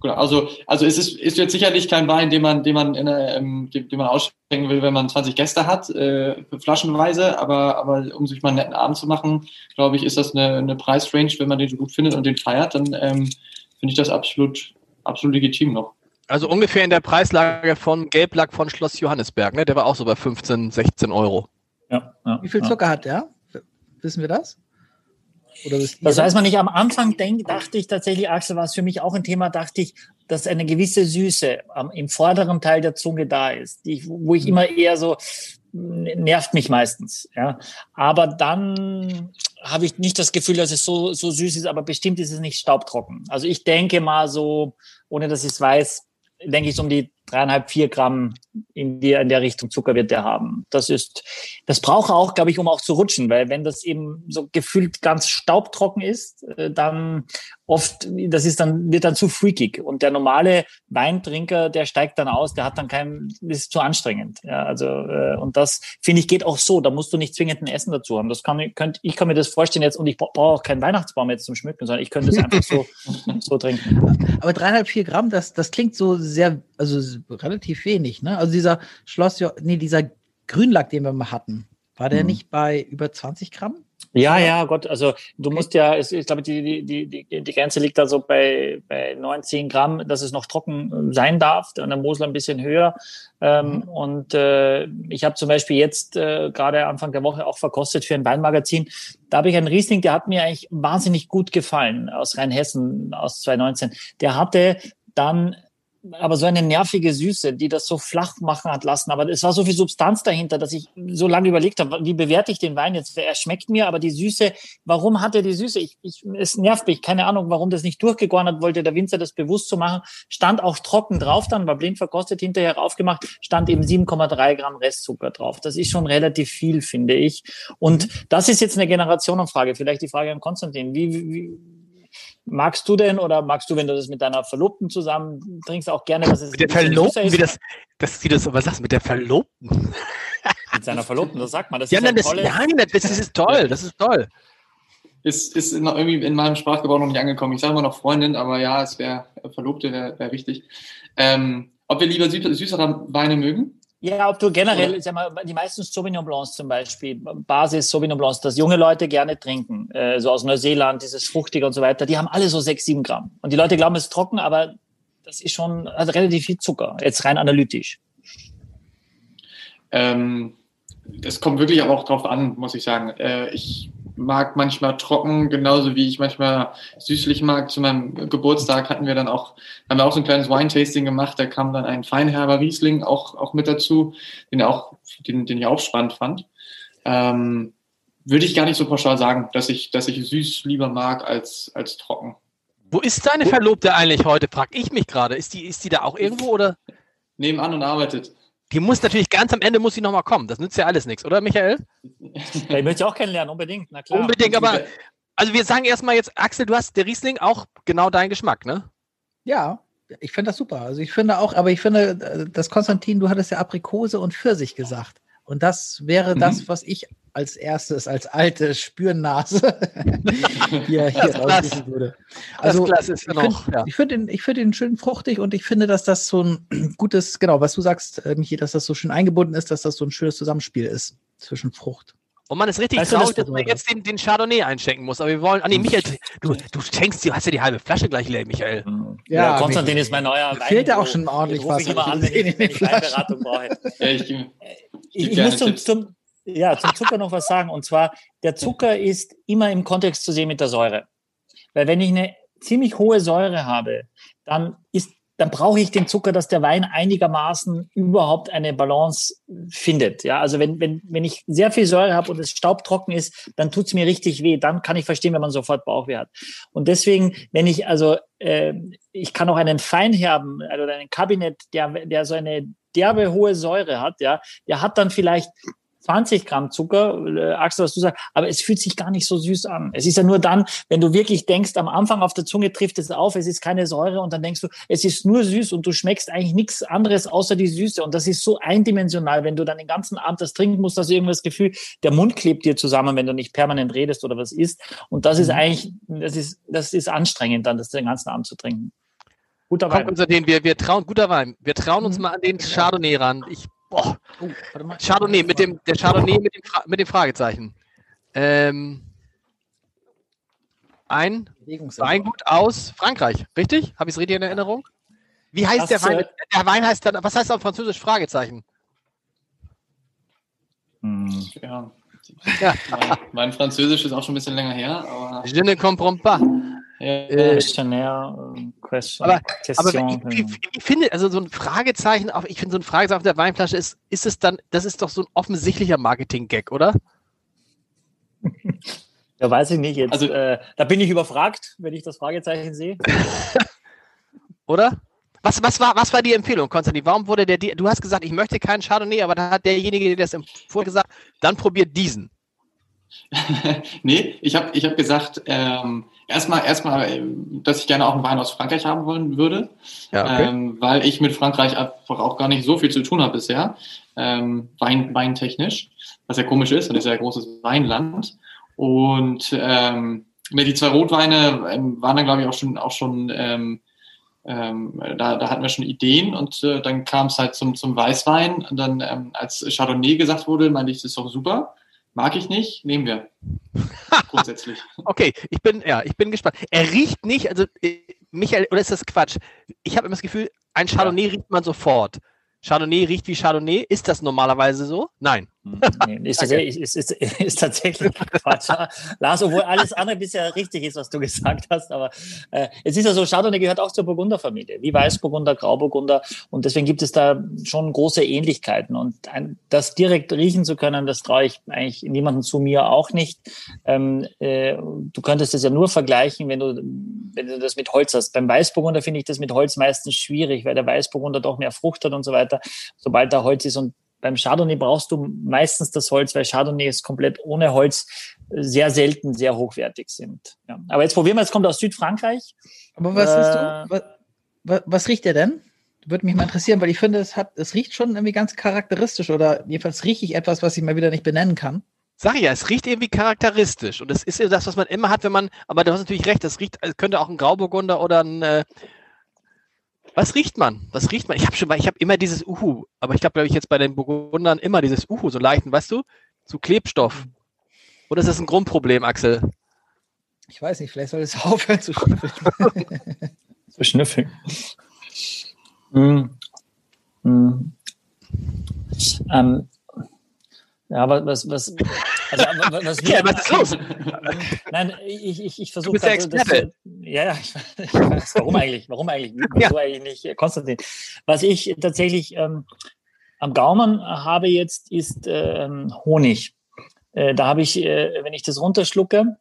Genau, also, also es ist, ist jetzt sicherlich kein Wein, den man, den man, in eine, ähm, den, den man ausschenken will, wenn man 20 Gäste hat, äh, flaschenweise, aber, aber um sich mal einen netten Abend zu machen, glaube ich, ist das eine, eine Preisrange, wenn man den so gut findet und den feiert, dann ähm, finde ich das absolut, absolut legitim noch. Also ungefähr in der Preislage von Gelblack von Schloss Johannesberg, ne? Der war auch so bei 15, 16 Euro. Ja. ja Wie viel Zucker ja. hat der? Wissen wir das? Das weiß man nicht. Am Anfang denk, dachte ich tatsächlich, Axel, war es für mich auch ein Thema, dachte ich, dass eine gewisse Süße am, im vorderen Teil der Zunge da ist, die, wo ich immer eher so, nervt mich meistens. Ja. Aber dann habe ich nicht das Gefühl, dass es so, so süß ist, aber bestimmt ist es nicht staubtrocken. Also ich denke mal so, ohne dass ich es weiß, denke ich, so um die dreieinhalb, vier Gramm in, die, in der Richtung Zucker wird der haben. Das ist, das braucht er auch, glaube ich, um auch zu rutschen, weil wenn das eben so gefühlt ganz staubtrocken ist, äh, dann oft, das ist dann, wird dann zu freakig. Und der normale Weintrinker, der steigt dann aus, der hat dann kein, ist zu anstrengend. Ja, also, äh, und das, finde ich, geht auch so. Da musst du nicht zwingend ein Essen dazu haben. Das kann, könnt, ich kann mir das vorstellen jetzt, und ich brauche auch keinen Weihnachtsbaum jetzt zum Schmücken, sondern ich könnte es einfach so, <laughs> so trinken. Aber dreieinhalb, vier Gramm, das, das klingt so sehr, also relativ wenig, ne? Also dieser Schloss, nee, dieser Grünlack, den wir mal hatten, war der hm. nicht bei über 20 Gramm? Ja, ja, Gott, also du musst ja, ich glaube, die, die, die, die Grenze liegt also bei, bei 19 Gramm, dass es noch trocken sein darf, an der Mosel ein bisschen höher. Ähm, mhm. Und äh, ich habe zum Beispiel jetzt äh, gerade Anfang der Woche auch verkostet für ein Weinmagazin. Da habe ich einen Riesling, der hat mir eigentlich wahnsinnig gut gefallen aus Rheinhessen aus 2019. Der hatte dann aber so eine nervige Süße, die das so flach machen hat lassen. Aber es war so viel Substanz dahinter, dass ich so lange überlegt habe, wie bewerte ich den Wein jetzt? Er schmeckt mir, aber die Süße, warum hat er die Süße? Ich, ich, es nervt mich, keine Ahnung, warum das nicht durchgegoren hat, wollte der Winzer das bewusst zu machen. Stand auch trocken drauf dann, war blind verkostet, hinterher aufgemacht, stand eben 7,3 Gramm Restzucker drauf. Das ist schon relativ viel, finde ich. Und das ist jetzt eine Generationenfrage. Vielleicht die Frage an Konstantin. Wie, wie, Magst du denn oder magst du, wenn du das mit deiner Verlobten zusammen trinkst, auch gerne, was es mit der Verlobten, wie das, das, wie das, was sagst du, mit der Verlobten? <laughs> mit seiner Verlobten, das sagt man. Das ja, ist nein, das, nein, das ist toll, das ist toll. Ist, ist irgendwie in meinem Sprachgebrauch noch nicht angekommen. Ich sage immer noch Freundin, aber ja, es wäre Verlobte, wäre wär wichtig. Ähm, ob wir lieber süßere Weine mögen? Ja, ob du generell, sag mal, die meisten Sauvignon Blancs zum Beispiel, Basis Sauvignon Blancs, das junge Leute gerne trinken, äh, so aus Neuseeland, dieses Fruchtige und so weiter, die haben alle so sechs, sieben Gramm. Und die Leute glauben, es ist trocken, aber das ist schon, hat relativ viel Zucker, jetzt rein analytisch. Ähm, das kommt wirklich aber auch drauf an, muss ich sagen. Äh, ich mag manchmal trocken, genauso wie ich manchmal süßlich mag. Zu meinem Geburtstag hatten wir dann auch, haben wir auch so ein kleines Wine-Tasting gemacht. Da kam dann ein Feinherber Riesling auch, auch mit dazu, den, auch, den, den ich auch spannend fand. Ähm, würde ich gar nicht so pauschal sagen, dass ich, dass ich süß lieber mag als, als trocken. Wo ist deine Verlobte eigentlich heute, frag ich mich gerade. Ist die, ist die da auch irgendwo oder? Nebenan und arbeitet. Die muss natürlich ganz am Ende muss sie nochmal kommen. Das nützt ja alles nichts, oder Michael? <laughs> Ja, ich möchte auch kennenlernen, unbedingt. Na klar. Unbedingt, aber also wir sagen erstmal jetzt, Axel, du hast der Riesling auch genau dein Geschmack, ne? Ja, ich finde das super. Also ich finde auch, aber ich finde, äh, dass Konstantin, du hattest ja Aprikose und Pfirsich gesagt. Und das wäre mhm. das, was ich als erstes, als alte Spürnase <laughs> hier, hier raussuchen würde. Also ich finde ja. find den, find den schön fruchtig und ich finde, dass das so ein <clears throat> gutes, genau, was du sagst, äh, Michi, dass das so schön eingebunden ist, dass das so ein schönes Zusammenspiel ist zwischen Frucht. Und man ist richtig weißt traurig, dass man jetzt den, den Chardonnay einschenken muss. Aber wir wollen. Ah, nee, Michael, du, du schenkst, du hast ja die halbe Flasche gleich leer, Michael. Ja, ja Konstantin ist mein neuer Wein. Fehlt ja auch schon ordentlich was. Ich immer an, wenn ich, wenn ich Weinberatung brauche. <laughs> Ja, ich, ich, ich, ich muss zum, zum, ja, zum Zucker noch was sagen. Und zwar, der Zucker ist immer im Kontext zu sehen mit der Säure. Weil wenn ich eine ziemlich hohe Säure habe, dann ist dann brauche ich den Zucker, dass der Wein einigermaßen überhaupt eine Balance findet. Ja, also wenn, wenn, wenn ich sehr viel Säure habe und es staubtrocken ist, dann tut es mir richtig weh. Dann kann ich verstehen, wenn man sofort Bauchweh hat. Und deswegen, wenn ich also, äh, ich kann auch einen Feinherben, also einen Kabinett, der, der so eine derbe hohe Säure hat, ja, der hat dann vielleicht 20 Gramm Zucker, äh, Axel, was du sagst, aber es fühlt sich gar nicht so süß an. Es ist ja nur dann, wenn du wirklich denkst, am Anfang auf der Zunge trifft es auf, es ist keine Säure und dann denkst du, es ist nur süß und du schmeckst eigentlich nichts anderes außer die Süße und das ist so eindimensional, wenn du dann den ganzen Abend das trinken musst, hast du irgendwie das Gefühl, der Mund klebt dir zusammen, wenn du nicht permanent redest oder was isst und das ist mhm. eigentlich, das ist, das ist anstrengend dann, das den ganzen Abend zu trinken. Guter Wein. Komm, den wir, wir trauen, guter Wein. Wir trauen uns mhm. mal an den Chardonnay ran. Ich Boah. Oh, Chardonnay mit dem, der Chardonnay mit dem, mit dem Fragezeichen. Ähm, ein Weingut aus Frankreich, richtig? Habe ich es richtig in Erinnerung? Wie heißt das, der Wein? Der Wein heißt dann, was heißt auf Französisch Fragezeichen? Hm. Ja. ja. Mein, mein, Französisch ist auch schon ein bisschen länger her, aber. Je ne comprends pas. Äh, Question, aber, aber ich, ich, ich, finde, also so ein Fragezeichen, auf, ich finde so ein Fragezeichen auf der Weinflasche ist, ist es dann, das ist doch so ein offensichtlicher Marketing-Gag, oder? <laughs> Ja, weiß ich nicht. Jetzt, also, äh, da bin ich überfragt, wenn ich das Fragezeichen sehe. <laughs> oder? Was, was, war, was war die Empfehlung, Konstantin? Warum wurde der, du hast gesagt, ich möchte keinen Chardonnay, aber da hat derjenige, der das empfohlen gesagt, dann probiert diesen. <laughs> nee, ich habe ich hab gesagt, ähm, erstmal, erstmal, äh, dass ich gerne auch einen Wein aus Frankreich haben wollen würde, ja, okay. ähm, weil ich mit Frankreich einfach auch gar nicht so viel zu tun habe bisher, ähm, Wein, weintechnisch, was ja komisch ist, und ist ja ein großes Weinland. Und ähm, die zwei Rotweine ähm, waren dann, glaube ich, auch schon, auch schon ähm, ähm, da, da hatten wir schon Ideen und äh, dann kam es halt zum, zum Weißwein. Und dann, ähm, als Chardonnay gesagt wurde, meinte ich, das ist doch super. Mag ich nicht, nehmen wir. <laughs> Grundsätzlich. okay, ich bin, ja, ich bin gespannt. Er riecht nicht, also äh, Michael, oder ist das Quatsch? Ich habe immer das Gefühl, ein Chardonnay ja. riecht man sofort. Chardonnay riecht wie Chardonnay. Ist das normalerweise so? Nein. Nee, ist, tatsächlich, ist, ist, <laughs> ist, tatsächlich Quatsch. Lars, obwohl alles andere bisher richtig ist, was du <laughs> gesagt hast, aber äh, es ist ja so, Chardonnay gehört auch zur Burgunderfamilie, wie Weißburgunder, Grauburgunder und deswegen gibt es da schon große Ähnlichkeiten und ein, das direkt riechen zu können, das traue ich eigentlich niemandem zu mir auch nicht. Ähm, äh, du könntest es ja nur vergleichen, wenn du, wenn du das mit Holz hast. Beim Weißburgunder finde ich das mit Holz meistens schwierig, weil der Weißburgunder doch mehr Frucht hat und so weiter, sobald da Holz ist und beim Chardonnay brauchst du meistens das Holz, weil Chardonnay ist komplett ohne Holz sehr selten sehr hochwertig sind. Ja. Aber jetzt probieren wir, es kommt aus Südfrankreich. Aber was äh, du? Was, was, riecht der denn? Würde mich mal interessieren, weil ich finde, es hat, es riecht schon irgendwie ganz charakteristisch oder jedenfalls rieche ich etwas, was ich mal wieder nicht benennen kann. Sag ich ja, es riecht irgendwie charakteristisch und es ist ja das, was man immer hat, wenn man, aber du hast natürlich recht, es riecht, es könnte auch ein Grauburgunder oder ein, äh, was riecht man? Was riecht man? Ich habe schon mal, ich habe immer dieses Uhu, aber ich glaube, glaube ich, jetzt bei den Burgundern immer dieses Uhu, so leichten, weißt du, zu Klebstoff. Oder ist das ein Grundproblem, Axel? Ich weiß nicht, vielleicht soll es <laughs> aufhören zu schnüffeln. zu schnüffeln. Mm. Mm. Ähm, ja, was, was, also, was, wir, ja, was ist los? <laughs> Nein, ich, ich, ich versuche. Das, ja, ja, ich, ich, <laughs> weiß, warum eigentlich? Warum eigentlich? Wieso ja. eigentlich nicht, Konstantin? Was ich tatsächlich ähm, am Gaumen habe jetzt, ist ähm, Honig. Äh, da habe ich, äh, wenn ich das runterschlucke,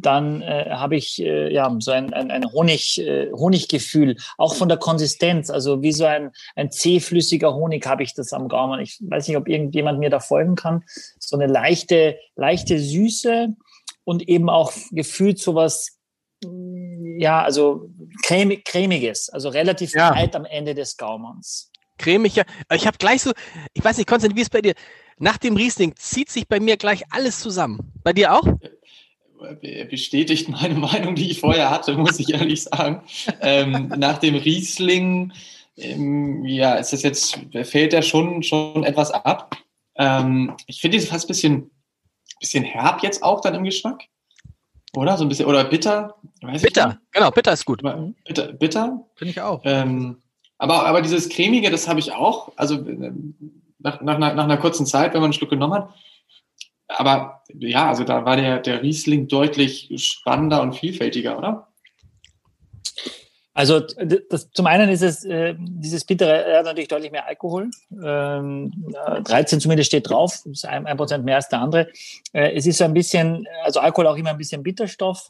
dann äh, habe ich äh, ja so ein, ein, ein Honig, äh, Honiggefühl, auch von der Konsistenz, also wie so ein, ein zähflüssiger Honig habe ich das am Gaumen. Ich weiß nicht, ob irgendjemand mir da folgen kann. So eine leichte, leichte Süße und eben auch gefühlt sowas, ja, also cremig, cremiges, also relativ ja. weit am Ende des Gaumens. Cremig, ja. Ich habe gleich so, ich weiß nicht, Konstantin, wie ist bei dir? Nach dem Riesling zieht sich bei mir gleich alles zusammen. Bei dir auch? Bestätigt <laughs> meine Meinung, die ich vorher hatte, muss ich ehrlich sagen. Ähm, nach dem Riesling, ähm, ja, ist das jetzt, fällt der schon, schon etwas ab. Ähm, ich finde es fast ein bisschen, bisschen herb jetzt auch dann im Geschmack. Oder? So ein bisschen, oder bitter. bitter, genau, bitter ist gut. Bitter, bitter. Finde ich auch. Ähm, aber, aber dieses cremige, das habe ich auch. Also äh, nach, nach, nach einer kurzen Zeit, wenn man einen Schluck genommen hat, aber ja, also da war der, der Riesling deutlich spannender und vielfältiger, oder? Also das, zum einen ist es, äh, dieses Bittere, er hat natürlich deutlich mehr Alkohol. Ähm, 13 zumindest steht drauf, ist ein, ein Prozent mehr als der andere. Äh, es ist so ein bisschen, also Alkohol auch immer ein bisschen Bitterstoff.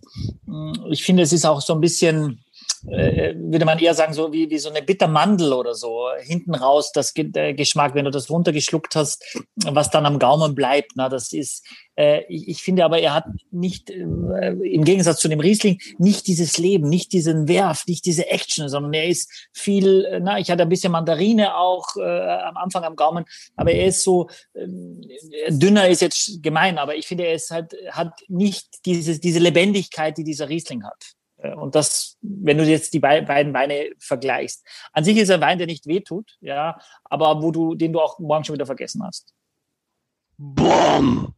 Ich finde, es ist auch so ein bisschen, äh, würde man eher sagen, so wie, wie so eine Bittermandel oder so. Hinten raus, das äh, Geschmack, wenn du das runtergeschluckt hast, was dann am Gaumen bleibt. Na, das ist, äh, ich, ich, finde aber, er hat nicht, äh, im Gegensatz zu dem Riesling, nicht dieses Leben, nicht diesen Werf, nicht diese Action, sondern er ist viel, äh, na, ich hatte ein bisschen Mandarine auch äh, am Anfang am Gaumen, aber er ist so, ähm, dünner ist jetzt gemein, aber ich finde, er ist halt, hat nicht dieses, diese Lebendigkeit, die dieser Riesling hat. Äh, und das, wenn du jetzt die beiden Weine vergleichst. An sich ist ein Wein, der nicht wehtut, ja, aber wo du, den du auch morgen schon wieder vergessen hast. Boom!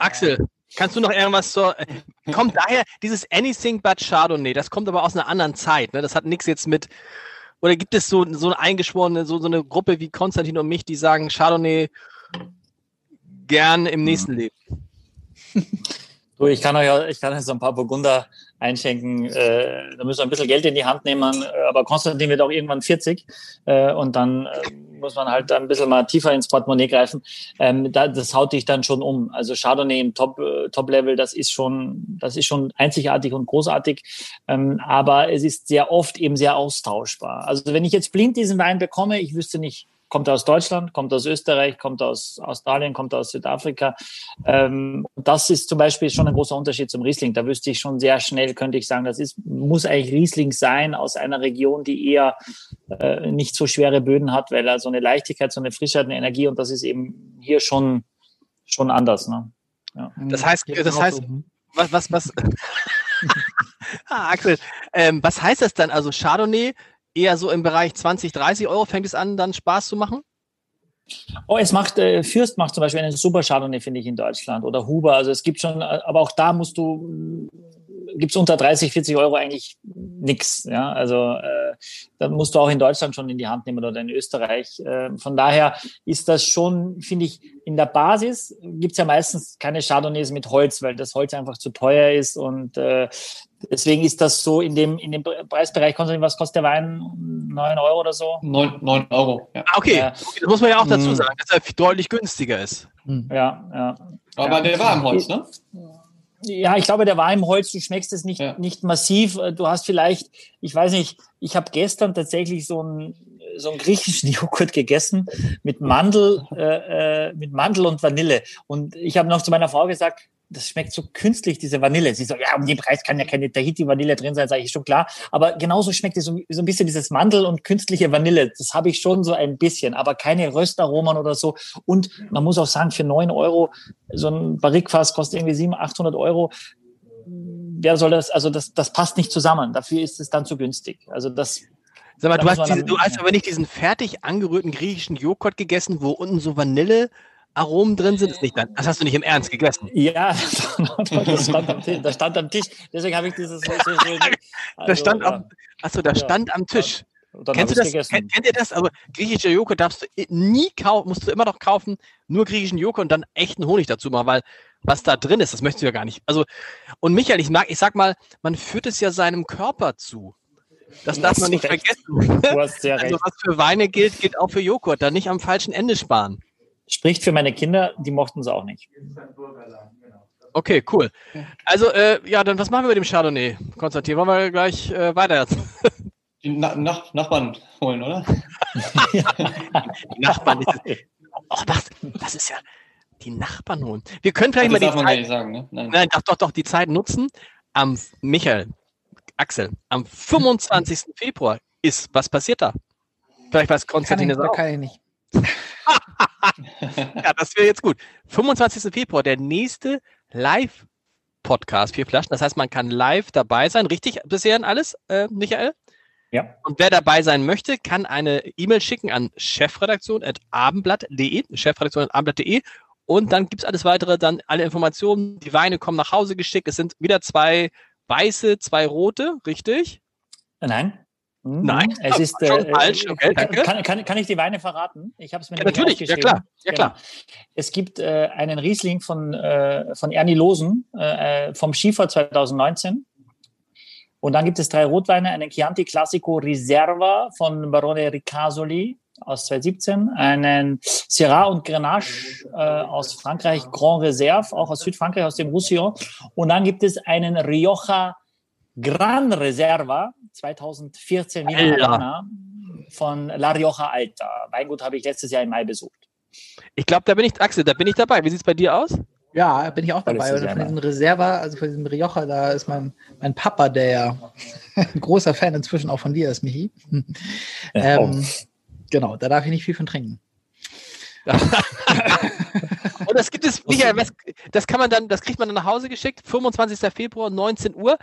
Axel, kannst du noch irgendwas zur. <laughs> Kommt daher dieses Anything but Chardonnay, das kommt aber aus einer anderen Zeit, ne? Das hat nichts jetzt mit. Oder gibt es so, so eine eingeschworene, so, so eine Gruppe wie Konstantin und mich, die sagen, Chardonnay gern im nächsten mhm. Leben? <laughs> Du, ich kann euch, ich kann euch so ein paar Burgunder einschenken. Äh, da müssen wir ein bisschen Geld in die Hand nehmen. Aber Konstantin wird auch irgendwann 40. Äh, und dann äh, muss man halt ein bisschen mal tiefer ins Portemonnaie greifen. Ähm, da, das haut dich dann schon um. Also Chardonnay im Top, äh, Top das ist schon, das ist schon einzigartig und großartig. Ähm, aber es ist sehr oft eben sehr austauschbar. Also wenn ich jetzt blind diesen Wein bekomme, ich wüsste nicht, kommt aus Deutschland, kommt aus Österreich, kommt aus Australien, kommt aus Südafrika. Ähm, das ist zum Beispiel schon ein großer Unterschied zum Riesling. Da wüsste ich schon sehr schnell, könnte ich sagen, das ist, muss eigentlich Riesling sein aus einer Region, die eher äh, nicht so schwere Böden hat, weil er so eine Leichtigkeit, so eine Frischheit, eine Energie und das ist eben hier schon, schon anders. Ne? Ja. Das heißt, das heißt, was, was, was, <laughs> ah, Axel, ähm, was heißt das dann? Also Chardonnay eher so im Bereich 20, 30 Euro fängt es an, dann Spaß zu machen? Oh, es macht, äh, Fürst macht zum Beispiel einen super Chardonnay, finde ich, in Deutschland. Oder Huber. Also es gibt schon, äh, aber auch da musst du, gibt es unter 30, 40 Euro eigentlich nichts. Ja? Also äh, da musst du auch in Deutschland schon in die Hand nehmen oder in Österreich. Äh, von daher ist das schon, finde ich, in der Basis gibt es ja meistens keine Chardonnays mit Holz, weil das Holz einfach zu teuer ist und äh, Deswegen ist das so in dem, in dem Preisbereich, Konstantin, was kostet der Wein? 9 Euro oder so? 9, 9 Euro, ja. Ah, okay. Ja. das muss man ja auch dazu hm. sagen, dass er deutlich günstiger ist. Hm. Ja, ja. Aber ja. der war im Holz, ne? Ja, ich glaube, der war im Holz. Du schmeckst es nicht, ja. nicht massiv. Du hast vielleicht, ich weiß nicht, ich habe gestern tatsächlich so einen, so einen griechischen <laughs> Joghurt gegessen mit Mandel, äh, äh, mit Mandel und Vanille. Und ich habe noch zu meiner Frau gesagt, das schmeckt so künstlich, diese Vanille. Sie so, ja, um den Preis kann ja keine Tahiti-Vanille drin sein, sage ich schon klar. Aber genauso schmeckt es so, so ein bisschen dieses Mandel und künstliche Vanille. Das habe ich schon so ein bisschen, aber keine Röstaromen oder so. Und man muss auch sagen, für neun Euro, so ein Barrikfass kostet irgendwie 700, 800 Euro. Wer soll das, also das, das passt nicht zusammen. Dafür ist es dann zu günstig. Also das Sag mal, du hast, diese, du hast aber nicht diesen fertig angerührten griechischen Joghurt gegessen, wo unten so Vanille Aromen drin sind, ist nicht dann. Das hast du nicht im Ernst gegessen. Ja, <laughs> das stand am Tisch. Das stand am Tisch. Deswegen habe ich dieses. So, so, so, also, <laughs> das stand am, achso, das ja. stand am Tisch. Kennst du das? Kennt, kennt, ihr das? Aber griechischer Joghurt darfst du nie kaufen, musst du immer noch kaufen, nur griechischen Joghurt und dann echten Honig dazu machen, weil was da drin ist, das möchtest du ja gar nicht. Also, und Michael, ich mag, ich sag mal, man führt es ja seinem Körper zu. Das darf man nicht recht. vergessen. Du hast sehr also, recht. was für Weine gilt, gilt auch für Joghurt. Da nicht am falschen Ende sparen. Spricht für meine Kinder, die mochten es auch nicht. Okay, cool. Also, äh, ja, dann was machen wir mit dem Chardonnay, Konstantin? Wollen wir gleich äh, weiter? Die Na Nach Nachbarn holen, oder? die <laughs> Nachbarn. Ist, oh, das, das ist ja die Nachbarn holen. Wir können vielleicht das mal die Zeit, sagen, ne? Nein. Nein, doch, doch, doch, die Zeit nutzen. Am Michael, Axel, am 25. Februar ist, was passiert da? Vielleicht weiß Konstantin es auch. Kann ich nicht. <laughs> <laughs> ja, das wäre jetzt gut. 25. Februar, der nächste Live-Podcast, vier Flaschen. Das heißt, man kann live dabei sein. Richtig bisher alles, äh, Michael? Ja. Und wer dabei sein möchte, kann eine E-Mail schicken an chefredaktion.abendblatt.de, chefredaktion.abendblatt.de und dann gibt es alles weitere, dann alle Informationen. Die Weine kommen nach Hause geschickt. Es sind wieder zwei weiße, zwei rote, richtig? Nein. Hm, Nein, es ist äh, falsch. Okay, danke. Kann, kann, kann, ich die Weine verraten? Ich habe es mir ja, natürlich. Ja klar, ja klar. Genau. Es gibt äh, einen Riesling von äh, von Ernie Losen äh, vom Schiefer 2019. Und dann gibt es drei Rotweine: einen Chianti Classico Riserva von Barone Ricasoli aus 2017, einen Syrah und Grenache äh, aus Frankreich Grand Reserve, auch aus Südfrankreich, aus dem Roussillon. Und dann gibt es einen Rioja Gran Reserva 2014 Vina von La Rioja Alta. Weingut habe ich letztes Jahr im Mai besucht. Ich glaube, da bin ich, Axel, da bin ich dabei. Wie sieht es bei dir aus? Ja, bin ich auch dabei. Oder von diesem Reserva, also von diesem Rioja, da ist mein, mein Papa, der ja ein <laughs> großer Fan inzwischen auch von dir ist, Michi. ähm, genau, da darf ich nicht viel von trinken. <laughs> und das gibt es, Michael, das kann man dann, das kriegt man dann nach Hause geschickt, 25. Februar, 19 Uhr.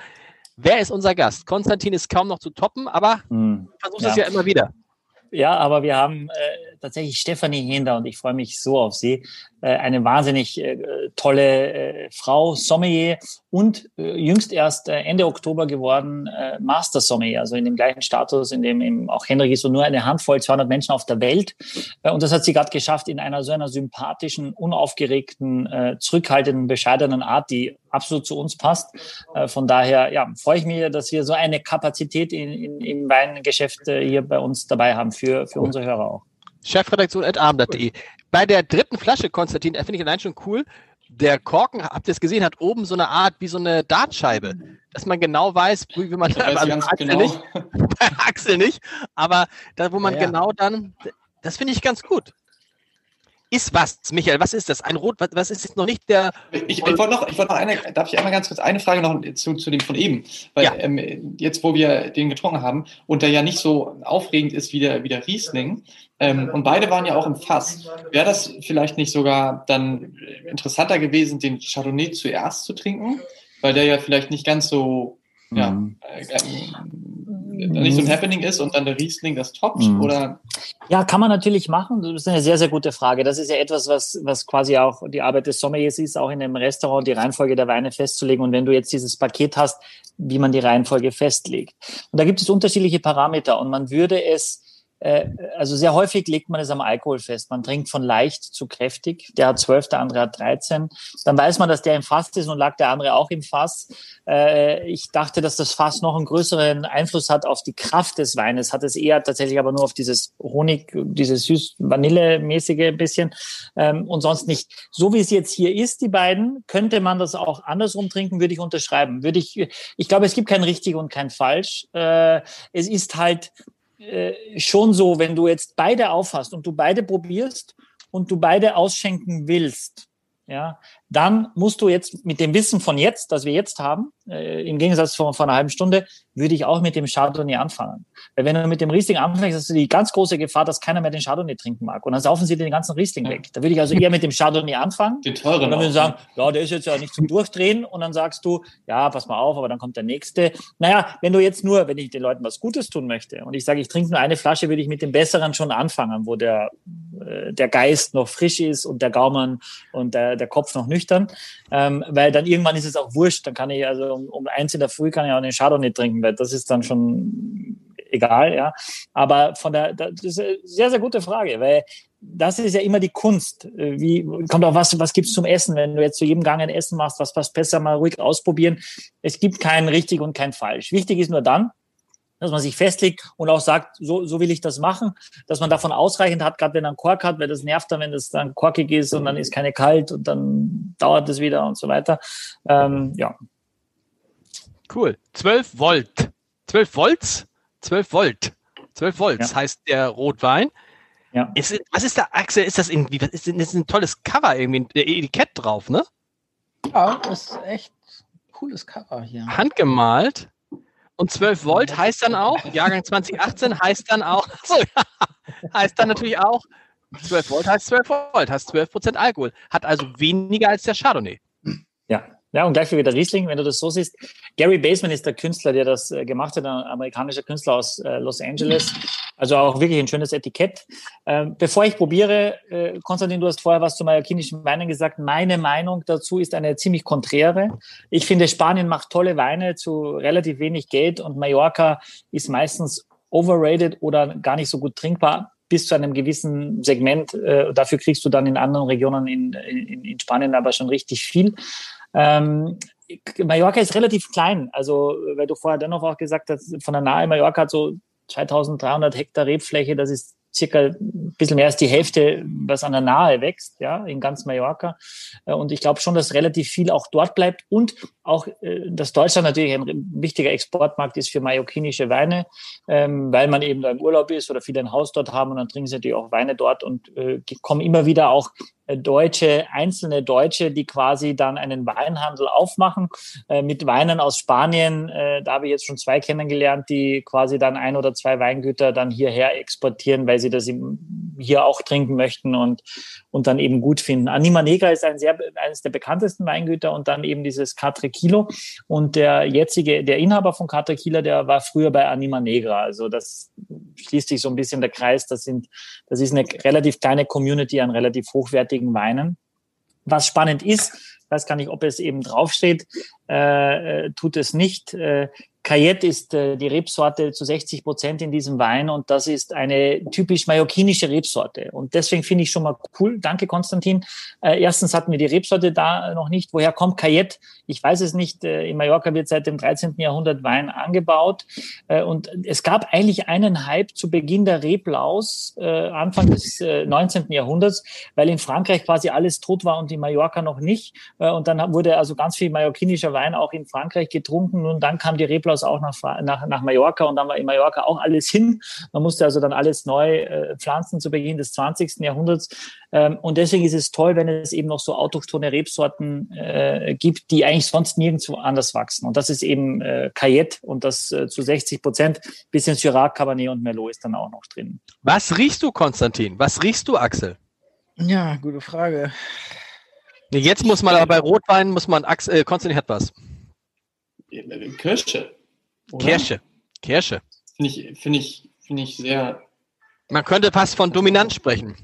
Wer ist unser Gast? Konstantin ist kaum noch zu toppen, aber hm, versucht es ja. ja immer wieder. Ja, aber wir haben äh, tatsächlich Stefanie Hender und ich freue mich so auf sie. Äh, eine wahnsinnig äh, tolle äh, Frau, Sommelier und jüngst erst Ende Oktober geworden Master Sommelier, also in dem gleichen Status, in dem eben auch Henrik ist und nur eine Handvoll, 200 Menschen auf der Welt. Und das hat sie gerade geschafft in einer so einer sympathischen, unaufgeregten, zurückhaltenden, bescheidenen Art, die absolut zu uns passt. Von daher ja, freue ich mich, dass wir so eine Kapazität in, in, im Weingeschäft hier bei uns dabei haben für, für unsere Hörer auch. Chefredaktion at abend.de. Bei der dritten Flasche, Konstantin, finde ich allein schon cool. Der Korken, habt ihr es gesehen, hat oben so eine Art wie so eine Dartscheibe, dass man genau weiß, wie, man da, also Axel, genau. nicht, <laughs> bei Axel nicht, aber da, wo man ja, ja. genau dann, das finde ich ganz gut ist was, Michael? Was ist das? Ein Rot, was, was ist jetzt noch nicht der. Ich, ich wollte noch, ich wollte noch eine, darf ich einmal ganz kurz eine Frage noch zu, zu dem von eben? Weil ja. ähm, jetzt, wo wir den getrunken haben und der ja nicht so aufregend ist wie der, wie der Riesling, ähm, und beide waren ja auch im Fass, wäre das vielleicht nicht sogar dann interessanter gewesen, den Chardonnay zuerst zu trinken? Weil der ja vielleicht nicht ganz so ja, mhm. äh, nicht so ein Happening ist und dann der Riesling das toppt? Mhm. Oder? Ja, kann man natürlich machen. Das ist eine sehr, sehr gute Frage. Das ist ja etwas, was, was quasi auch die Arbeit des Sommeliers ist, auch in einem Restaurant die Reihenfolge der Weine festzulegen. Und wenn du jetzt dieses Paket hast, wie man die Reihenfolge festlegt. Und da gibt es unterschiedliche Parameter und man würde es äh, also sehr häufig legt man es am Alkohol fest. Man trinkt von leicht zu kräftig. Der hat 12, der andere hat 13. Dann weiß man, dass der im Fass ist und lag der andere auch im Fass. Äh, ich dachte, dass das Fass noch einen größeren Einfluss hat auf die Kraft des Weines. Hat es eher tatsächlich aber nur auf dieses Honig, dieses süß Vanille-mäßige bisschen ähm, und sonst nicht. So wie es jetzt hier ist, die beiden, könnte man das auch andersrum trinken, würde ich unterschreiben. Würde ich, ich glaube, es gibt kein richtig und kein falsch. Äh, es ist halt äh, schon so, wenn du jetzt beide aufhast und du beide probierst und du beide ausschenken willst, ja, dann musst du jetzt mit dem Wissen von jetzt, das wir jetzt haben, äh, im Gegensatz von, von einer halben Stunde, würde ich auch mit dem Chardonnay anfangen. Weil wenn du mit dem Riesling anfängst, hast du die ganz große Gefahr, dass keiner mehr den Chardonnay trinken mag. Und dann saufen sie den ganzen Riesling weg. Da würde ich also eher mit dem Chardonnay anfangen. Den teuren Und dann würde ich sagen, ja, der ist jetzt ja nicht zum Durchdrehen. Und dann sagst du, ja, pass mal auf, aber dann kommt der nächste. Naja, wenn du jetzt nur, wenn ich den Leuten was Gutes tun möchte und ich sage, ich trinke nur eine Flasche, würde ich mit dem Besseren schon anfangen, wo der, äh, der Geist noch frisch ist und der Gaumen und der, der Kopf noch nüchtern. Ähm, weil dann irgendwann ist es auch wurscht. Dann kann ich also um, um eins in der Früh kann ich auch den Chardonnay trinken, weil das ist dann schon egal, ja. Aber von der, das ist eine sehr, sehr gute Frage, weil das ist ja immer die Kunst. Wie kommt auch was, was gibt's zum Essen? Wenn du jetzt zu jedem Gang ein Essen machst, was passt besser, mal ruhig ausprobieren. Es gibt kein richtig und kein falsch. Wichtig ist nur dann, dass man sich festlegt und auch sagt, so, so will ich das machen, dass man davon ausreichend hat, gerade wenn er einen Kork hat, weil das nervt dann, wenn das dann korkig ist und dann ist keine kalt und dann dauert es wieder und so weiter. Ähm, ja. Cool. 12 Volt. 12 Volt? 12 Volt. 12 Volt ja. heißt der Rotwein. Ja. Ist, was ist da, Axel? Ist das irgendwie, was ist, ist ein tolles Cover irgendwie, ein Etikett drauf, ne? Ja, das ist echt cooles Cover hier. Handgemalt. Und 12 Volt heißt dann auch, Jahrgang 2018 heißt dann auch, <laughs> so, ja, heißt dann natürlich auch, 12 Volt heißt 12 Volt, heißt 12 Prozent Alkohol, hat also weniger als der Chardonnay. Ja, ja, und gleich wie der Riesling, wenn du das so siehst. Gary Baseman ist der Künstler, der das äh, gemacht hat, ein amerikanischer Künstler aus äh, Los Angeles. Also auch wirklich ein schönes Etikett. Ähm, bevor ich probiere, äh, Konstantin, du hast vorher was zu mallorquinischen Weinen gesagt. Meine Meinung dazu ist eine ziemlich konträre. Ich finde, Spanien macht tolle Weine zu relativ wenig Geld und Mallorca ist meistens overrated oder gar nicht so gut trinkbar bis zu einem gewissen Segment. Äh, dafür kriegst du dann in anderen Regionen in, in, in Spanien aber schon richtig viel. Ähm, Mallorca ist relativ klein, also weil du vorher dennoch auch gesagt hast, von der Nahe Mallorca hat so 2300 Hektar Rebfläche, das ist circa ein bisschen mehr als die Hälfte, was an der Nahe wächst, ja, in ganz Mallorca. Äh, und ich glaube schon, dass relativ viel auch dort bleibt und auch, äh, dass Deutschland natürlich ein wichtiger Exportmarkt ist für mallorquinische Weine, ähm, weil man eben da im Urlaub ist oder viele ein Haus dort haben und dann trinken sie natürlich auch Weine dort und äh, kommen immer wieder auch Deutsche, einzelne Deutsche, die quasi dann einen Weinhandel aufmachen äh, mit Weinen aus Spanien. Äh, da habe ich jetzt schon zwei kennengelernt, die quasi dann ein oder zwei Weingüter dann hierher exportieren, weil sie das hier auch trinken möchten und, und dann eben gut finden. Anima Negra ist ein sehr, eines der bekanntesten Weingüter und dann eben dieses Catre Kilo. Und der jetzige, der Inhaber von Catre Kilo, der war früher bei Anima Negra. Also das schließt sich so ein bisschen der Kreis. Das sind, das ist eine relativ kleine Community an relativ hochwertigen hochwertigen Weinen. Was spannend ist, weiß gar nicht, ob es eben draufsteht, äh, äh tut es nicht. Äh, Cayette ist äh, die Rebsorte zu 60 Prozent in diesem Wein und das ist eine typisch mallorquinische Rebsorte. Und deswegen finde ich schon mal cool. Danke, Konstantin. Äh, erstens hatten wir die Rebsorte da noch nicht. Woher kommt Cayette? Ich weiß es nicht. Äh, in Mallorca wird seit dem 13. Jahrhundert Wein angebaut. Äh, und es gab eigentlich einen Hype zu Beginn der Reblaus, äh, Anfang des äh, 19. Jahrhunderts, weil in Frankreich quasi alles tot war und in Mallorca noch nicht. Äh, und dann wurde also ganz viel mallorquinischer Wein auch in Frankreich getrunken. Und dann kam die Reblaus Nikolaus auch nach, nach, nach Mallorca und dann war in Mallorca auch alles hin. Man musste also dann alles neu äh, pflanzen zu Beginn des 20. Jahrhunderts. Ähm, und deswegen ist es toll, wenn es eben noch so autochtone Rebsorten äh, gibt, die eigentlich sonst nirgendwo anders wachsen. Und das ist eben äh, Cayette und das äh, zu 60 Prozent. Bisschen Syrah, Cabernet und Merlot ist dann auch noch drin. Was riechst du, Konstantin? Was riechst du, Axel? Ja, gute Frage. Jetzt muss man aber bei Rotwein, muss man, Axel, äh, Konstantin hat was. Kirsche. Oder? Kirsche. Kirsche. Finde ich, finde ich, finde ich sehr. Man könnte fast von dominant sprechen.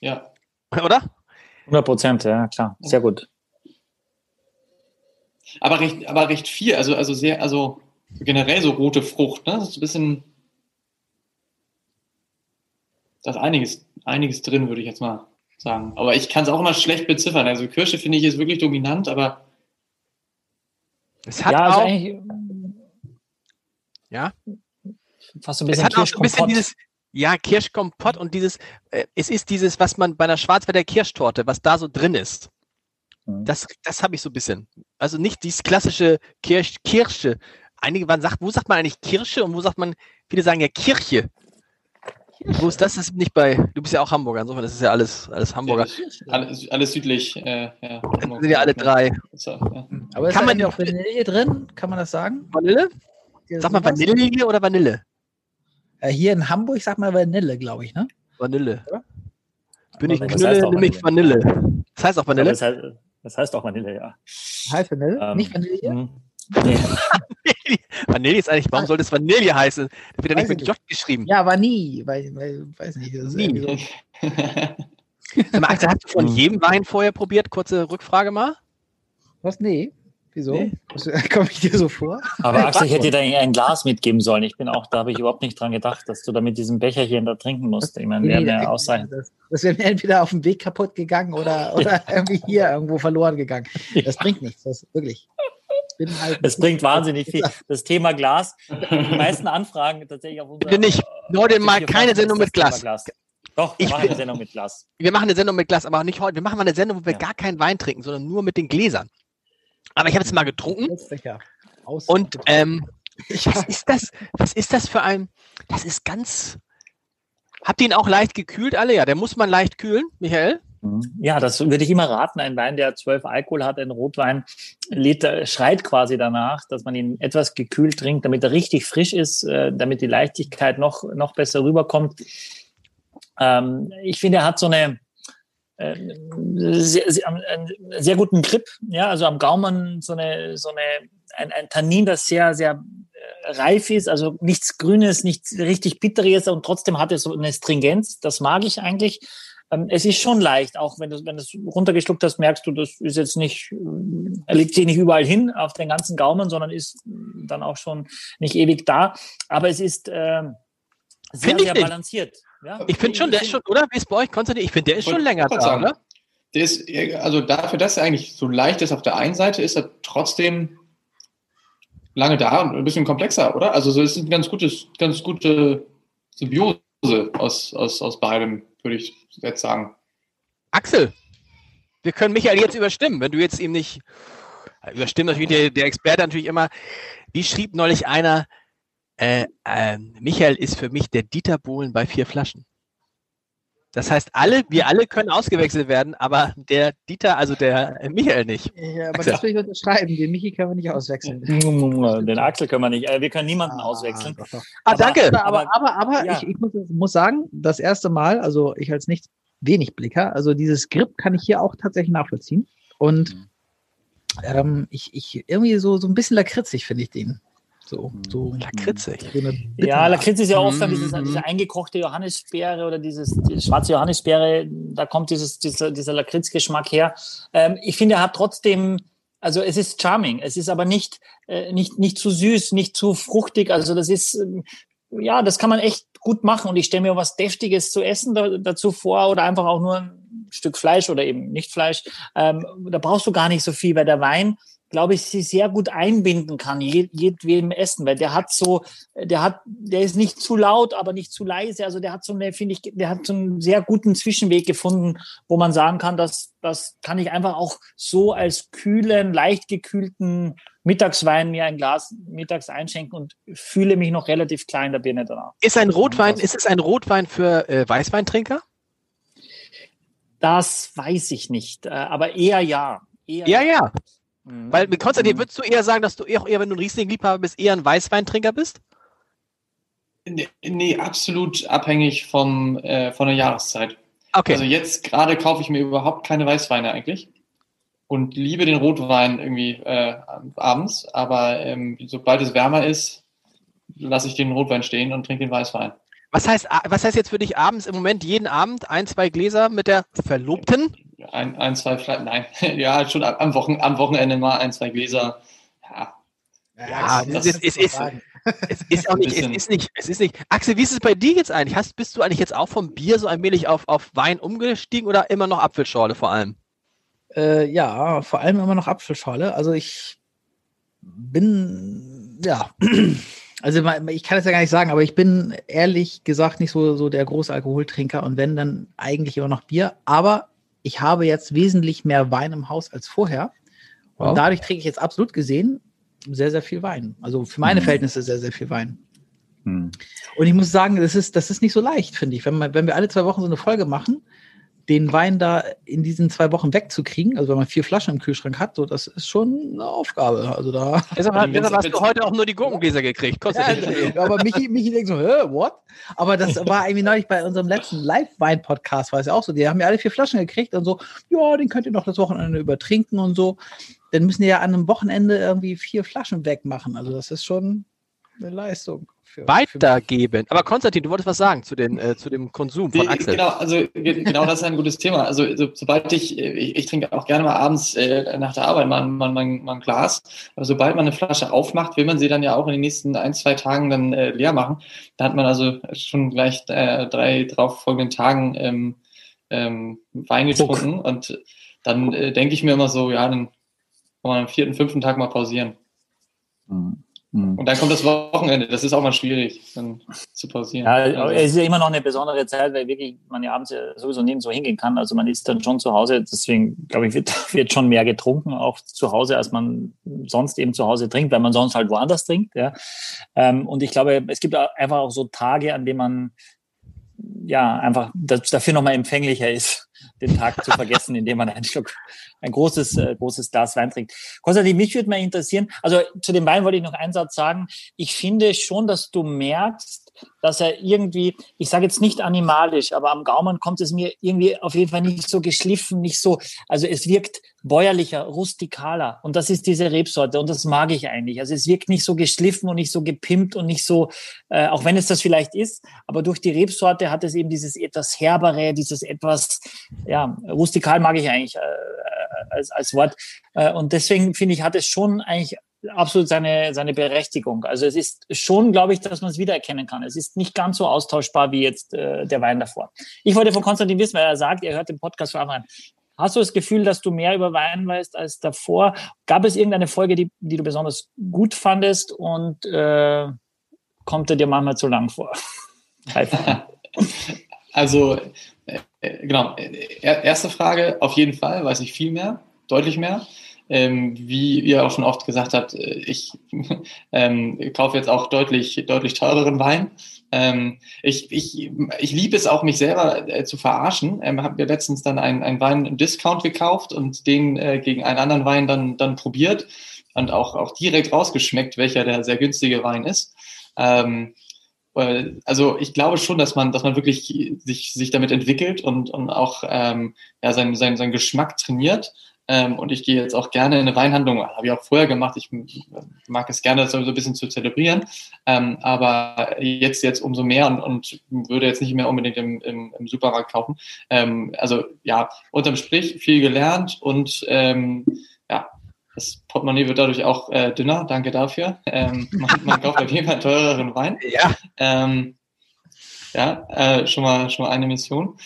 Ja. Oder? 100 Prozent, ja, klar. Sehr gut. Aber recht, aber recht viel, also, also sehr, also generell so rote Frucht, ne? Das ist ein bisschen. Da ist einiges, einiges drin, würde ich jetzt mal sagen. Aber ich kann es auch immer schlecht beziffern. Also Kirsche finde ich ist wirklich dominant, aber. Es hat ja, also auch. Ja. Fast so ein bisschen es hat auch so ein bisschen dieses, ja, Kirschkompott und dieses, äh, es ist dieses, was man bei einer Schwarzwälder Kirschtorte, was da so drin ist. Mhm. Das, das habe ich so ein bisschen. Also nicht dieses klassische Kirsch, Kirsche. Einige waren sagt, wo sagt man eigentlich Kirsche und wo sagt man, viele sagen ja Kirche. Kirche. Wo ist das? Das ist nicht bei, du bist ja auch Hamburger, insofern, das ist ja alles, alles Hamburger. Ja, alles, alles, südlich. Äh, ja, sind ja alle drei. So, ja. Aber ist Kann man ja auch Vanille drin? Kann man das sagen? Vanille? Sag mal Vanille oder Vanille? Äh, hier in Hamburg sag mal Vanille, glaube ich, ne? Vanille. Ja? Bin ich Knülle, nehme ich Vanille. Das heißt auch Vanille? Das heißt, das heißt auch Vanille, ja. Heißt Vanille? Ähm, Nicht Vanille? Mhm. Nee. <laughs> Vanille ist eigentlich, warum sollte es Vanille heißen? Da wird ja nicht mit J geschrieben. Ja, Vanille, weil, weil weiß nicht. Das Nie. So. Axel, hast du von mhm. jedem Wein vorher probiert? Kurze Rückfrage mal. Was? Nee. Wieso? Nee. <laughs> Komme ich dir so vor? Aber <laughs> Axel, ich hätte dir da ein Glas mitgeben sollen. Ich bin auch, da habe ich überhaupt nicht dran gedacht, dass du da mit diesem Becherchen da trinken musst. Ich meine, nee, wäre ausreichend. Das, das wäre mir entweder auf dem Weg kaputt gegangen oder, <laughs> oder irgendwie hier irgendwo verloren gegangen. Das bringt nichts, das wirklich. Halt das bringt wahnsinnig viel. Das Thema Glas, die meisten Anfragen tatsächlich auf unserer... Bitte nicht, Leute, mal keine Sendung mit Glas. Glas. Doch, wir ich machen eine Sendung mit Glas. Wir machen eine Sendung mit Glas, aber nicht heute. Wir machen mal eine Sendung, wo wir ja. gar keinen Wein trinken, sondern nur mit den Gläsern. Aber ich habe es mal getrunken. Und ähm, <laughs> was ist das? Was ist das für ein? Das ist ganz. Habt ihr ihn auch leicht gekühlt, alle? Ja, der muss man leicht kühlen, Michael. Mhm. Ja, das würde ich immer raten. Ein Wein, der zwölf Alkohol hat, ein Rotwein, schreit quasi danach, dass man ihn etwas gekühlt trinkt, damit er richtig frisch ist, äh, damit die Leichtigkeit noch, noch besser rüberkommt. Ähm, ich finde, er hat so eine, sehr, sehr, einen sehr guten Grip, ja, also am Gaumen so eine, so eine, ein, ein Tannin, das sehr, sehr äh, reif ist, also nichts Grünes, nichts richtig Bitteres und trotzdem hat es so eine Stringenz, das mag ich eigentlich. Ähm, es ist schon leicht, auch wenn du, wenn du es runtergeschluckt hast, merkst du, das ist jetzt nicht, äh, er liegt sich nicht überall hin auf den ganzen Gaumen, sondern ist dann auch schon nicht ewig da. Aber es ist äh, sehr, sehr balanciert. Ja, ich finde schon, der ist schon, oder? Wie ist bei euch, Konstantin? Ich finde, der ist schon länger da, sagen, oder? Der ist, also dafür, dass er eigentlich so leicht ist auf der einen Seite, ist er trotzdem lange da und ein bisschen komplexer, oder? Also es ist ein ganz gutes, ganz gute Symbiose aus, aus, aus beidem, würde ich jetzt sagen. Axel, wir können Michael jetzt überstimmen, wenn du jetzt ihm nicht überstimmt natürlich der, der Experte natürlich immer. Wie schrieb neulich einer, äh, äh, Michael ist für mich der Dieter Bohlen bei vier Flaschen. Das heißt, alle, wir alle können ausgewechselt werden, aber der Dieter, also der Michael nicht. Ja, aber das will ich unterschreiben. Den Michi können wir nicht auswechseln. <laughs> Den Axel können wir nicht. Äh, wir können niemanden ah, auswechseln. Doch, doch. Ah, danke. Aber, aber, aber, aber ja. ich, ich muss, muss, sagen, das erste Mal, also ich als nicht wenig Blicker, also dieses Skript kann ich hier auch tatsächlich nachvollziehen. Und mhm. ähm, ich, ich irgendwie so, so ein bisschen lakritzig finde ich den. So, so lakritzig. Ja, Lakritz ist ja oft dann dieses, mhm. diese eingekochte Johannisbeere oder dieses die schwarze Johannisbeere, da kommt dieses, dieser, dieser Lakritzgeschmack her. Ähm, ich finde, er hat trotzdem, also es ist charming, es ist aber nicht, äh, nicht, nicht zu süß, nicht zu fruchtig. Also das ist, ähm, ja, das kann man echt gut machen und ich stelle mir was Deftiges zu essen da, dazu vor oder einfach auch nur ein Stück Fleisch oder eben nicht Fleisch. Ähm, da brauchst du gar nicht so viel, weil der Wein glaube ich, sie sehr gut einbinden kann, jedwem Essen, weil der hat so, der hat, der ist nicht zu laut, aber nicht zu leise. Also der hat so eine, finde ich, der hat so einen sehr guten Zwischenweg gefunden, wo man sagen kann, dass das kann ich einfach auch so als kühlen, leicht gekühlten Mittagswein mir ein Glas mittags einschenken und fühle mich noch relativ klein der Birne danach. Ist ein Rotwein, ist es ein Rotwein für äh, Weißweintrinker? Das weiß ich nicht, äh, aber eher ja. Eher ja, ja. Mhm. Weil mit Konstantin, mhm. würdest du eher sagen, dass du eher, eher wenn du ein Riesling-Liebhaber bist, eher ein Weißweintrinker bist? Nee, nee absolut abhängig vom, äh, von der Jahreszeit. Okay. Also jetzt gerade kaufe ich mir überhaupt keine Weißweine eigentlich und liebe den Rotwein irgendwie äh, abends, aber ähm, sobald es wärmer ist, lasse ich den Rotwein stehen und trinke den Weißwein. Was heißt, was heißt jetzt für dich abends im Moment jeden Abend ein, zwei Gläser mit der Verlobten? ein, ein zwei, vielleicht, nein, <laughs> ja, schon am, Wochen, am Wochenende mal ein, zwei Gläser. Ja, ja, das, das, es, ist, es ist auch <laughs> nicht, es ist nicht, es ist nicht. Axel, wie ist es bei dir jetzt eigentlich? Hast, bist du eigentlich jetzt auch vom Bier so allmählich auf, auf Wein umgestiegen oder immer noch Apfelschorle vor allem? Äh, ja, vor allem immer noch Apfelschorle. Also ich bin, ja, <clears throat> also ich kann es ja gar nicht sagen, aber ich bin ehrlich gesagt nicht so, so der große Alkoholtrinker und wenn, dann eigentlich immer noch Bier. Aber ich habe jetzt wesentlich mehr Wein im Haus als vorher. Und wow. dadurch trinke ich jetzt absolut gesehen sehr, sehr viel Wein. Also für meine mhm. Verhältnisse sehr, sehr viel Wein. Mhm. Und ich muss sagen, das ist, das ist nicht so leicht, finde ich. Wenn, man, wenn wir alle zwei Wochen so eine Folge machen, den Wein da in diesen zwei Wochen wegzukriegen, also wenn man vier Flaschen im Kühlschrank hat, so das ist schon eine Aufgabe. Also da. <laughs> Deshalb, deshalb hast du heute auch nur die Gurkengläser gekriegt. Ja, <laughs> aber Michi, Michi denkt so, hä, what? Aber das war irgendwie neulich bei unserem letzten Live-Wein-Podcast, war es ja auch so. Die haben ja alle vier Flaschen gekriegt und so, ja, den könnt ihr noch das Wochenende übertrinken und so. Dann müssen die ja an einem Wochenende irgendwie vier Flaschen wegmachen. Also das ist schon eine Leistung für, weitergeben. Für Aber Konstantin, du wolltest was sagen zu, den, äh, zu dem Konsum von Axel. Genau, also genau das ist ein gutes Thema. Also so, sobald ich, ich, ich, trinke auch gerne mal abends äh, nach der Arbeit mal, mal, mal, mal, ein Glas, aber sobald man eine Flasche aufmacht, will man sie dann ja auch in den nächsten ein, zwei Tagen dann äh, leer machen. Da hat man also schon gleich äh, drei drauf folgenden Tagen ähm, ähm, Wein getrunken Druck. und dann äh, denke ich mir immer so, ja, dann kann man am vierten, fünften Tag mal pausieren. Mhm. Mhm. Und dann kommt das Wochenende. Das ist auch mal schwierig, dann zu pausieren. Ja, also es ist ja immer noch eine besondere Zeit, weil wirklich man ja abends sowieso nirgendwo hingehen kann. Also man ist dann schon zu Hause. Deswegen, glaube ich, wird, <laughs> wird schon mehr getrunken, auch zu Hause, als man sonst eben zu Hause trinkt, weil man sonst halt woanders trinkt. Ja. Ähm, und ich glaube, es gibt einfach auch so Tage, an denen man ja einfach dafür nochmal empfänglicher ist <laughs> den Tag zu vergessen, indem man einen Schluck, ein großes, äh, großes Glas Wein trinkt. Konstantin, mich würde mal interessieren, also zu dem Wein wollte ich noch einen Satz sagen. Ich finde schon, dass du merkst, dass er irgendwie, ich sage jetzt nicht animalisch, aber am Gaumen kommt es mir irgendwie auf jeden Fall nicht so geschliffen, nicht so, also es wirkt bäuerlicher, rustikaler und das ist diese Rebsorte und das mag ich eigentlich. Also es wirkt nicht so geschliffen und nicht so gepimpt und nicht so, äh, auch wenn es das vielleicht ist, aber durch die Rebsorte hat es eben dieses etwas herbere, dieses etwas, ja, rustikal mag ich eigentlich äh, als, als Wort äh, und deswegen finde ich, hat es schon eigentlich absolut seine, seine Berechtigung. Also es ist schon, glaube ich, dass man es wiedererkennen kann. Es ist nicht ganz so austauschbar wie jetzt äh, der Wein davor. Ich wollte von Konstantin wissen, weil er sagt, er hört den Podcast von Anfang an. Hast du das Gefühl, dass du mehr über Wein weißt als davor? Gab es irgendeine Folge, die, die du besonders gut fandest und äh, kommt er dir manchmal zu lang vor? <laughs> <laughs> Also, äh, genau. Erste Frage, auf jeden Fall, weiß ich viel mehr, deutlich mehr. Ähm, wie ihr auch schon oft gesagt habt, äh, ich <laughs> ähm, kaufe jetzt auch deutlich, deutlich teureren Wein. Ähm, ich, ich, ich liebe es auch, mich selber äh, zu verarschen. Ähm, habe mir letztens dann einen, einen Wein im Discount gekauft und den äh, gegen einen anderen Wein dann, dann probiert und auch, auch direkt rausgeschmeckt, welcher der sehr günstige Wein ist. Ähm, äh, also ich glaube schon, dass man, dass man wirklich sich, sich damit entwickelt und, und auch ähm, ja, seinen, seinen, seinen Geschmack trainiert. Ähm, und ich gehe jetzt auch gerne in eine Weinhandlung, habe ich auch vorher gemacht. Ich mag es gerne, das so ein bisschen zu zelebrieren. Ähm, aber jetzt, jetzt umso mehr und, und würde jetzt nicht mehr unbedingt im, im, im Supermarkt kaufen. Ähm, also ja, unterm Strich viel gelernt und ähm, ja, das Portemonnaie wird dadurch auch äh, dünner. Danke dafür. Ähm, man, man, kauft auf jeden Fall teureren Wein. Ja. Ähm, ja, äh, schon mal schon mal eine Mission.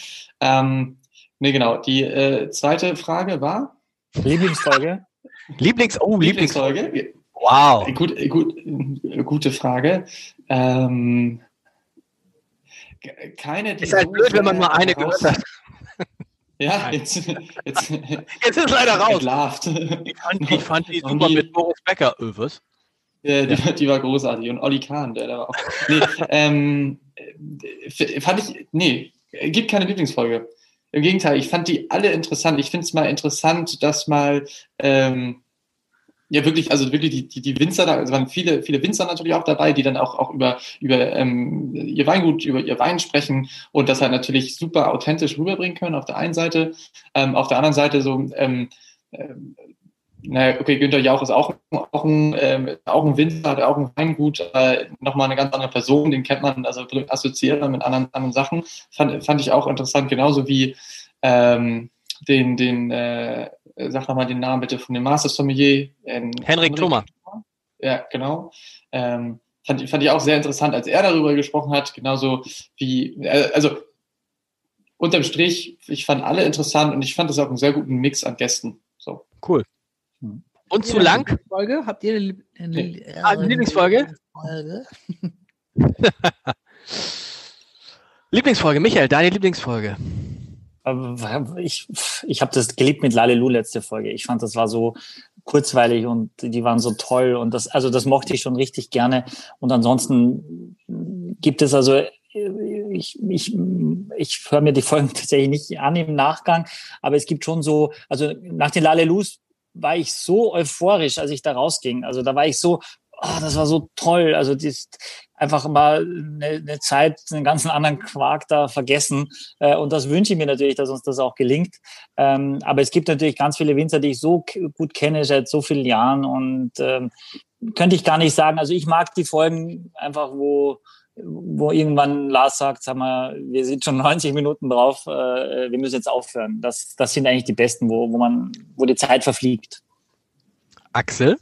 Nee, genau. Die äh, zweite Frage war Lieblingsfolge. Lieblings oh Lieblingsfolge. Wow. Gut, gut, gute Frage. Ähm, keine. Die ist halt blöd, wenn man mal eine gehört hat. <laughs> Ja, jetzt, jetzt, <laughs> jetzt ist leider raus. Entlarvt. Ich fand, <laughs> ich fand die super die, mit Boris Becker. Was? Ja, die, ja. die, war großartig. Und Olli Kahn, der da war auch. Nee, ähm, fand ich, nee, gibt keine Lieblingsfolge. Im Gegenteil, ich fand die alle interessant. Ich finde es mal interessant, dass mal ähm, ja wirklich, also wirklich die, die, die Winzer da, also waren viele, viele Winzer natürlich auch dabei, die dann auch, auch über, über ähm, ihr Weingut, über ihr Wein sprechen und das halt natürlich super authentisch rüberbringen können auf der einen Seite. Ähm, auf der anderen Seite so, ähm, ähm, naja, okay, Günther Jauch ist auch, auch, ein, ähm, auch ein Winzer, hat auch ein Weingut, äh, nochmal eine ganz andere Person, den kennt man, also assoziiert man mit anderen, anderen Sachen. Fand, fand ich auch interessant, genauso wie ähm, den, den äh, sag nochmal den Namen bitte von dem Master Sommelier. Ähm, Henrik Thoma. Ja, genau. Ähm, fand, fand ich auch sehr interessant, als er darüber gesprochen hat, genauso wie, äh, also unterm Strich, ich fand alle interessant und ich fand es auch einen sehr guten Mix an Gästen. So. Cool. Hm. Und zu lang? Folge? Habt ihr eine, eine, ah, eine Lieblingsfolge? <laughs> Lieblingsfolge, Michael, deine Lieblingsfolge. Ich, ich habe das geliebt mit Lalelu letzte Folge. Ich fand, das war so kurzweilig und die waren so toll und das, also das mochte ich schon richtig gerne. Und ansonsten gibt es also, ich, ich, ich höre mir die Folgen <laughs> tatsächlich nicht an im Nachgang, aber es gibt schon so, also nach den Lalelus war ich so euphorisch, als ich da rausging. Also da war ich so, oh, das war so toll. Also ist einfach mal eine, eine Zeit, einen ganzen anderen Quark da vergessen. Äh, und das wünsche ich mir natürlich, dass uns das auch gelingt. Ähm, aber es gibt natürlich ganz viele Winzer, die ich so gut kenne seit so vielen Jahren und ähm, könnte ich gar nicht sagen. Also ich mag die Folgen einfach, wo wo irgendwann Lars sagt, sag mal, wir sind schon <laughs> 90 Minuten drauf, äh, wir müssen jetzt aufhören. Das, das sind eigentlich die besten, wo, wo man, wo die Zeit verfliegt. Axel?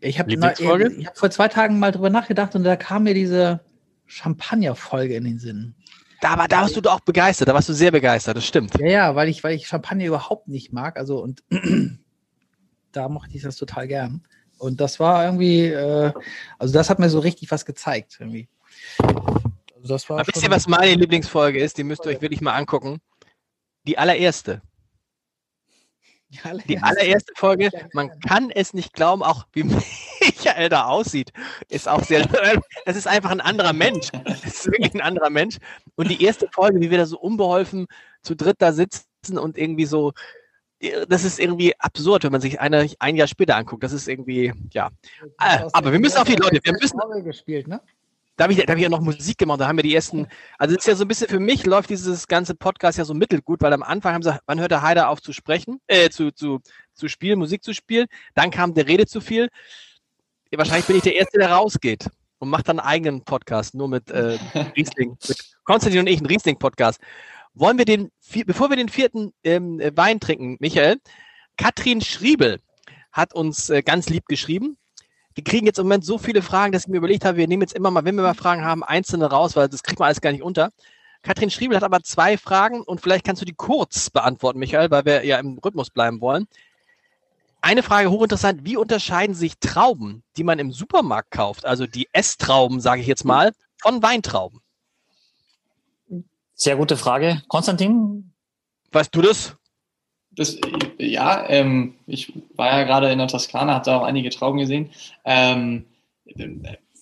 Ich habe hab vor zwei Tagen mal drüber nachgedacht und da kam mir diese Champagner-Folge in den Sinn. Da, war, da warst du doch auch begeistert, da warst du sehr begeistert, das stimmt. Ja, ja, weil ich, weil ich Champagner überhaupt nicht mag. Also und <clears throat> da mochte ich das total gern. Und das war irgendwie, äh, also das hat mir so richtig was gezeigt. Irgendwie. Also das war Aber wisst ihr, was meine Lieblingsfolge ist? Die müsst ihr euch wirklich mal angucken. Die allererste. Die allererste Folge, man kann es nicht glauben, auch wie <laughs> Michael da aussieht, ist auch sehr, <laughs> das ist einfach ein anderer Mensch. Das ist wirklich ein anderer Mensch. Und die erste Folge, wie wir da so unbeholfen zu dritt da sitzen und irgendwie so, das ist irgendwie absurd, wenn man sich eine, ein Jahr später anguckt. Das ist irgendwie, ja. Aber wir müssen auf die Leute, wir müssen. Gespielt, ne? Da habe ich, da hab ich ja noch Musik gemacht, da haben wir die ersten, also es ist ja so ein bisschen, für mich läuft dieses ganze Podcast ja so mittelgut, weil am Anfang haben sie, wann hört der Heider auf zu sprechen, äh, zu, zu, zu spielen, Musik zu spielen, dann kam der Rede zu viel. Ja, wahrscheinlich bin ich der Erste, der rausgeht und macht dann einen eigenen Podcast, nur mit äh, Riesling, mit Konstantin und ich, einen Riesling-Podcast. Wollen wir den, bevor wir den vierten ähm, Wein trinken, Michael, Katrin Schriebel hat uns äh, ganz lieb geschrieben wir kriegen jetzt im Moment so viele Fragen, dass ich mir überlegt habe, wir nehmen jetzt immer mal, wenn wir mal Fragen haben, einzelne raus, weil das kriegt man alles gar nicht unter. Katrin Schriebel hat aber zwei Fragen und vielleicht kannst du die kurz beantworten, Michael, weil wir ja im Rhythmus bleiben wollen. Eine Frage hochinteressant, wie unterscheiden sich Trauben, die man im Supermarkt kauft, also die Esstrauben, sage ich jetzt mal, von Weintrauben? Sehr gute Frage. Konstantin? Weißt du das? Das, ja, ähm, ich war ja gerade in der Toskana, hatte auch einige Trauben gesehen. Ähm,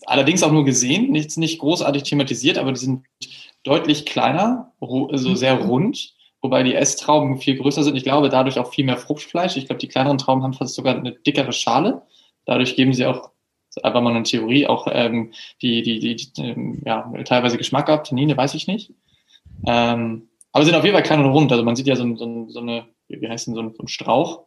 allerdings auch nur gesehen, nichts nicht großartig thematisiert, aber die sind deutlich kleiner, also sehr rund, wobei die Esstrauben viel größer sind. Ich glaube, dadurch auch viel mehr Fruchtfleisch. Ich glaube, die kleineren Trauben haben fast sogar eine dickere Schale. Dadurch geben sie auch, einfach mal eine Theorie, auch ähm, die, die, die, die ähm, ja, teilweise Geschmack ab. Tannine weiß ich nicht. Ähm, aber sind auf jeden Fall klein und rund. Also man sieht ja so, so, so eine wie heißt denn so ein, so ein Strauch?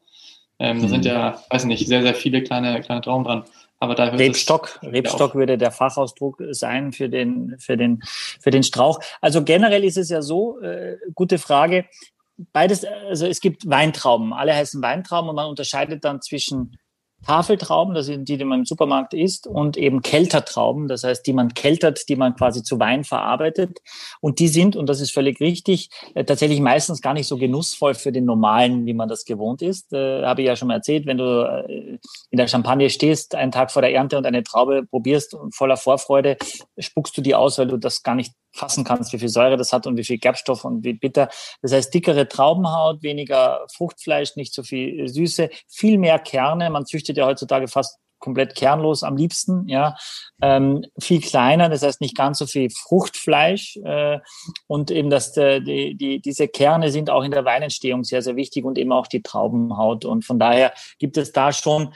Ähm, Da sind hm. ja, weiß nicht, sehr, sehr viele kleine, kleine Trauben dran. Aber da Rebstock, Rebstock würde der Fachausdruck sein für den, für den, für den Strauch. Also generell ist es ja so, äh, gute Frage. Beides, also es gibt Weintrauben. Alle heißen Weintrauben und man unterscheidet dann zwischen Tafeltrauben, das sind die, die man im Supermarkt isst, und eben Keltertrauben, das heißt, die man keltert, die man quasi zu Wein verarbeitet. Und die sind, und das ist völlig richtig, äh, tatsächlich meistens gar nicht so genussvoll für den normalen, wie man das gewohnt ist. Äh, Habe ich ja schon mal erzählt, wenn du äh, in der Champagne stehst, einen Tag vor der Ernte und eine Traube probierst und voller Vorfreude, spuckst du die aus, weil du das gar nicht fassen kannst, wie viel Säure das hat und wie viel Gerbstoff und wie bitter. Das heißt, dickere Traubenhaut, weniger Fruchtfleisch, nicht so viel Süße, viel mehr Kerne. Man züchtet ja heutzutage fast komplett kernlos am liebsten, ja, ähm, viel kleiner, das heißt nicht ganz so viel Fruchtfleisch äh, und eben dass die, die, diese Kerne sind auch in der Weinentstehung sehr, sehr wichtig und eben auch die Traubenhaut und von daher gibt es da schon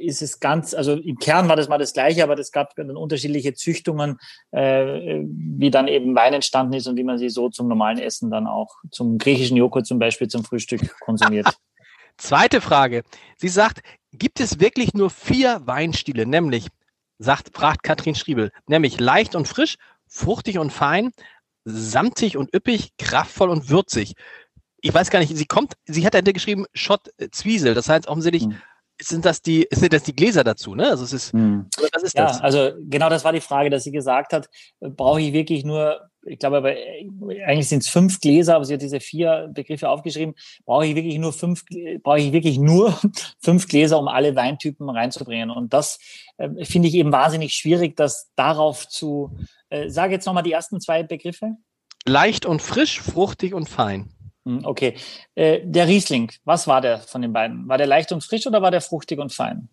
ist es ganz, also im Kern war das mal das Gleiche, aber es gab dann unterschiedliche Züchtungen, äh, wie dann eben Wein entstanden ist und wie man sie so zum normalen Essen dann auch zum griechischen Joghurt zum Beispiel zum Frühstück <laughs> konsumiert. Zweite Frage. Sie sagt, gibt es wirklich nur vier Weinstile, nämlich, sagt, fragt Katrin Schriebel, nämlich leicht und frisch, fruchtig und fein, samtig und üppig, kraftvoll und würzig. Ich weiß gar nicht, sie kommt, sie hat da geschrieben Schott Zwiesel, das heißt offensichtlich hm sind das die, sind das die Gläser dazu, ne? Also es ist, hm. was ist ja, das? also genau das war die Frage, dass sie gesagt hat, brauche ich wirklich nur, ich glaube, aber eigentlich sind es fünf Gläser, aber sie hat diese vier Begriffe aufgeschrieben, brauche ich wirklich nur fünf, brauche ich wirklich nur <laughs> fünf Gläser, um alle Weintypen reinzubringen. Und das äh, finde ich eben wahnsinnig schwierig, das darauf zu, äh, sage jetzt nochmal die ersten zwei Begriffe. Leicht und frisch, fruchtig und fein. Hm, okay. Äh, der Riesling, was war der von den beiden? War der leicht und frisch oder war der fruchtig und fein?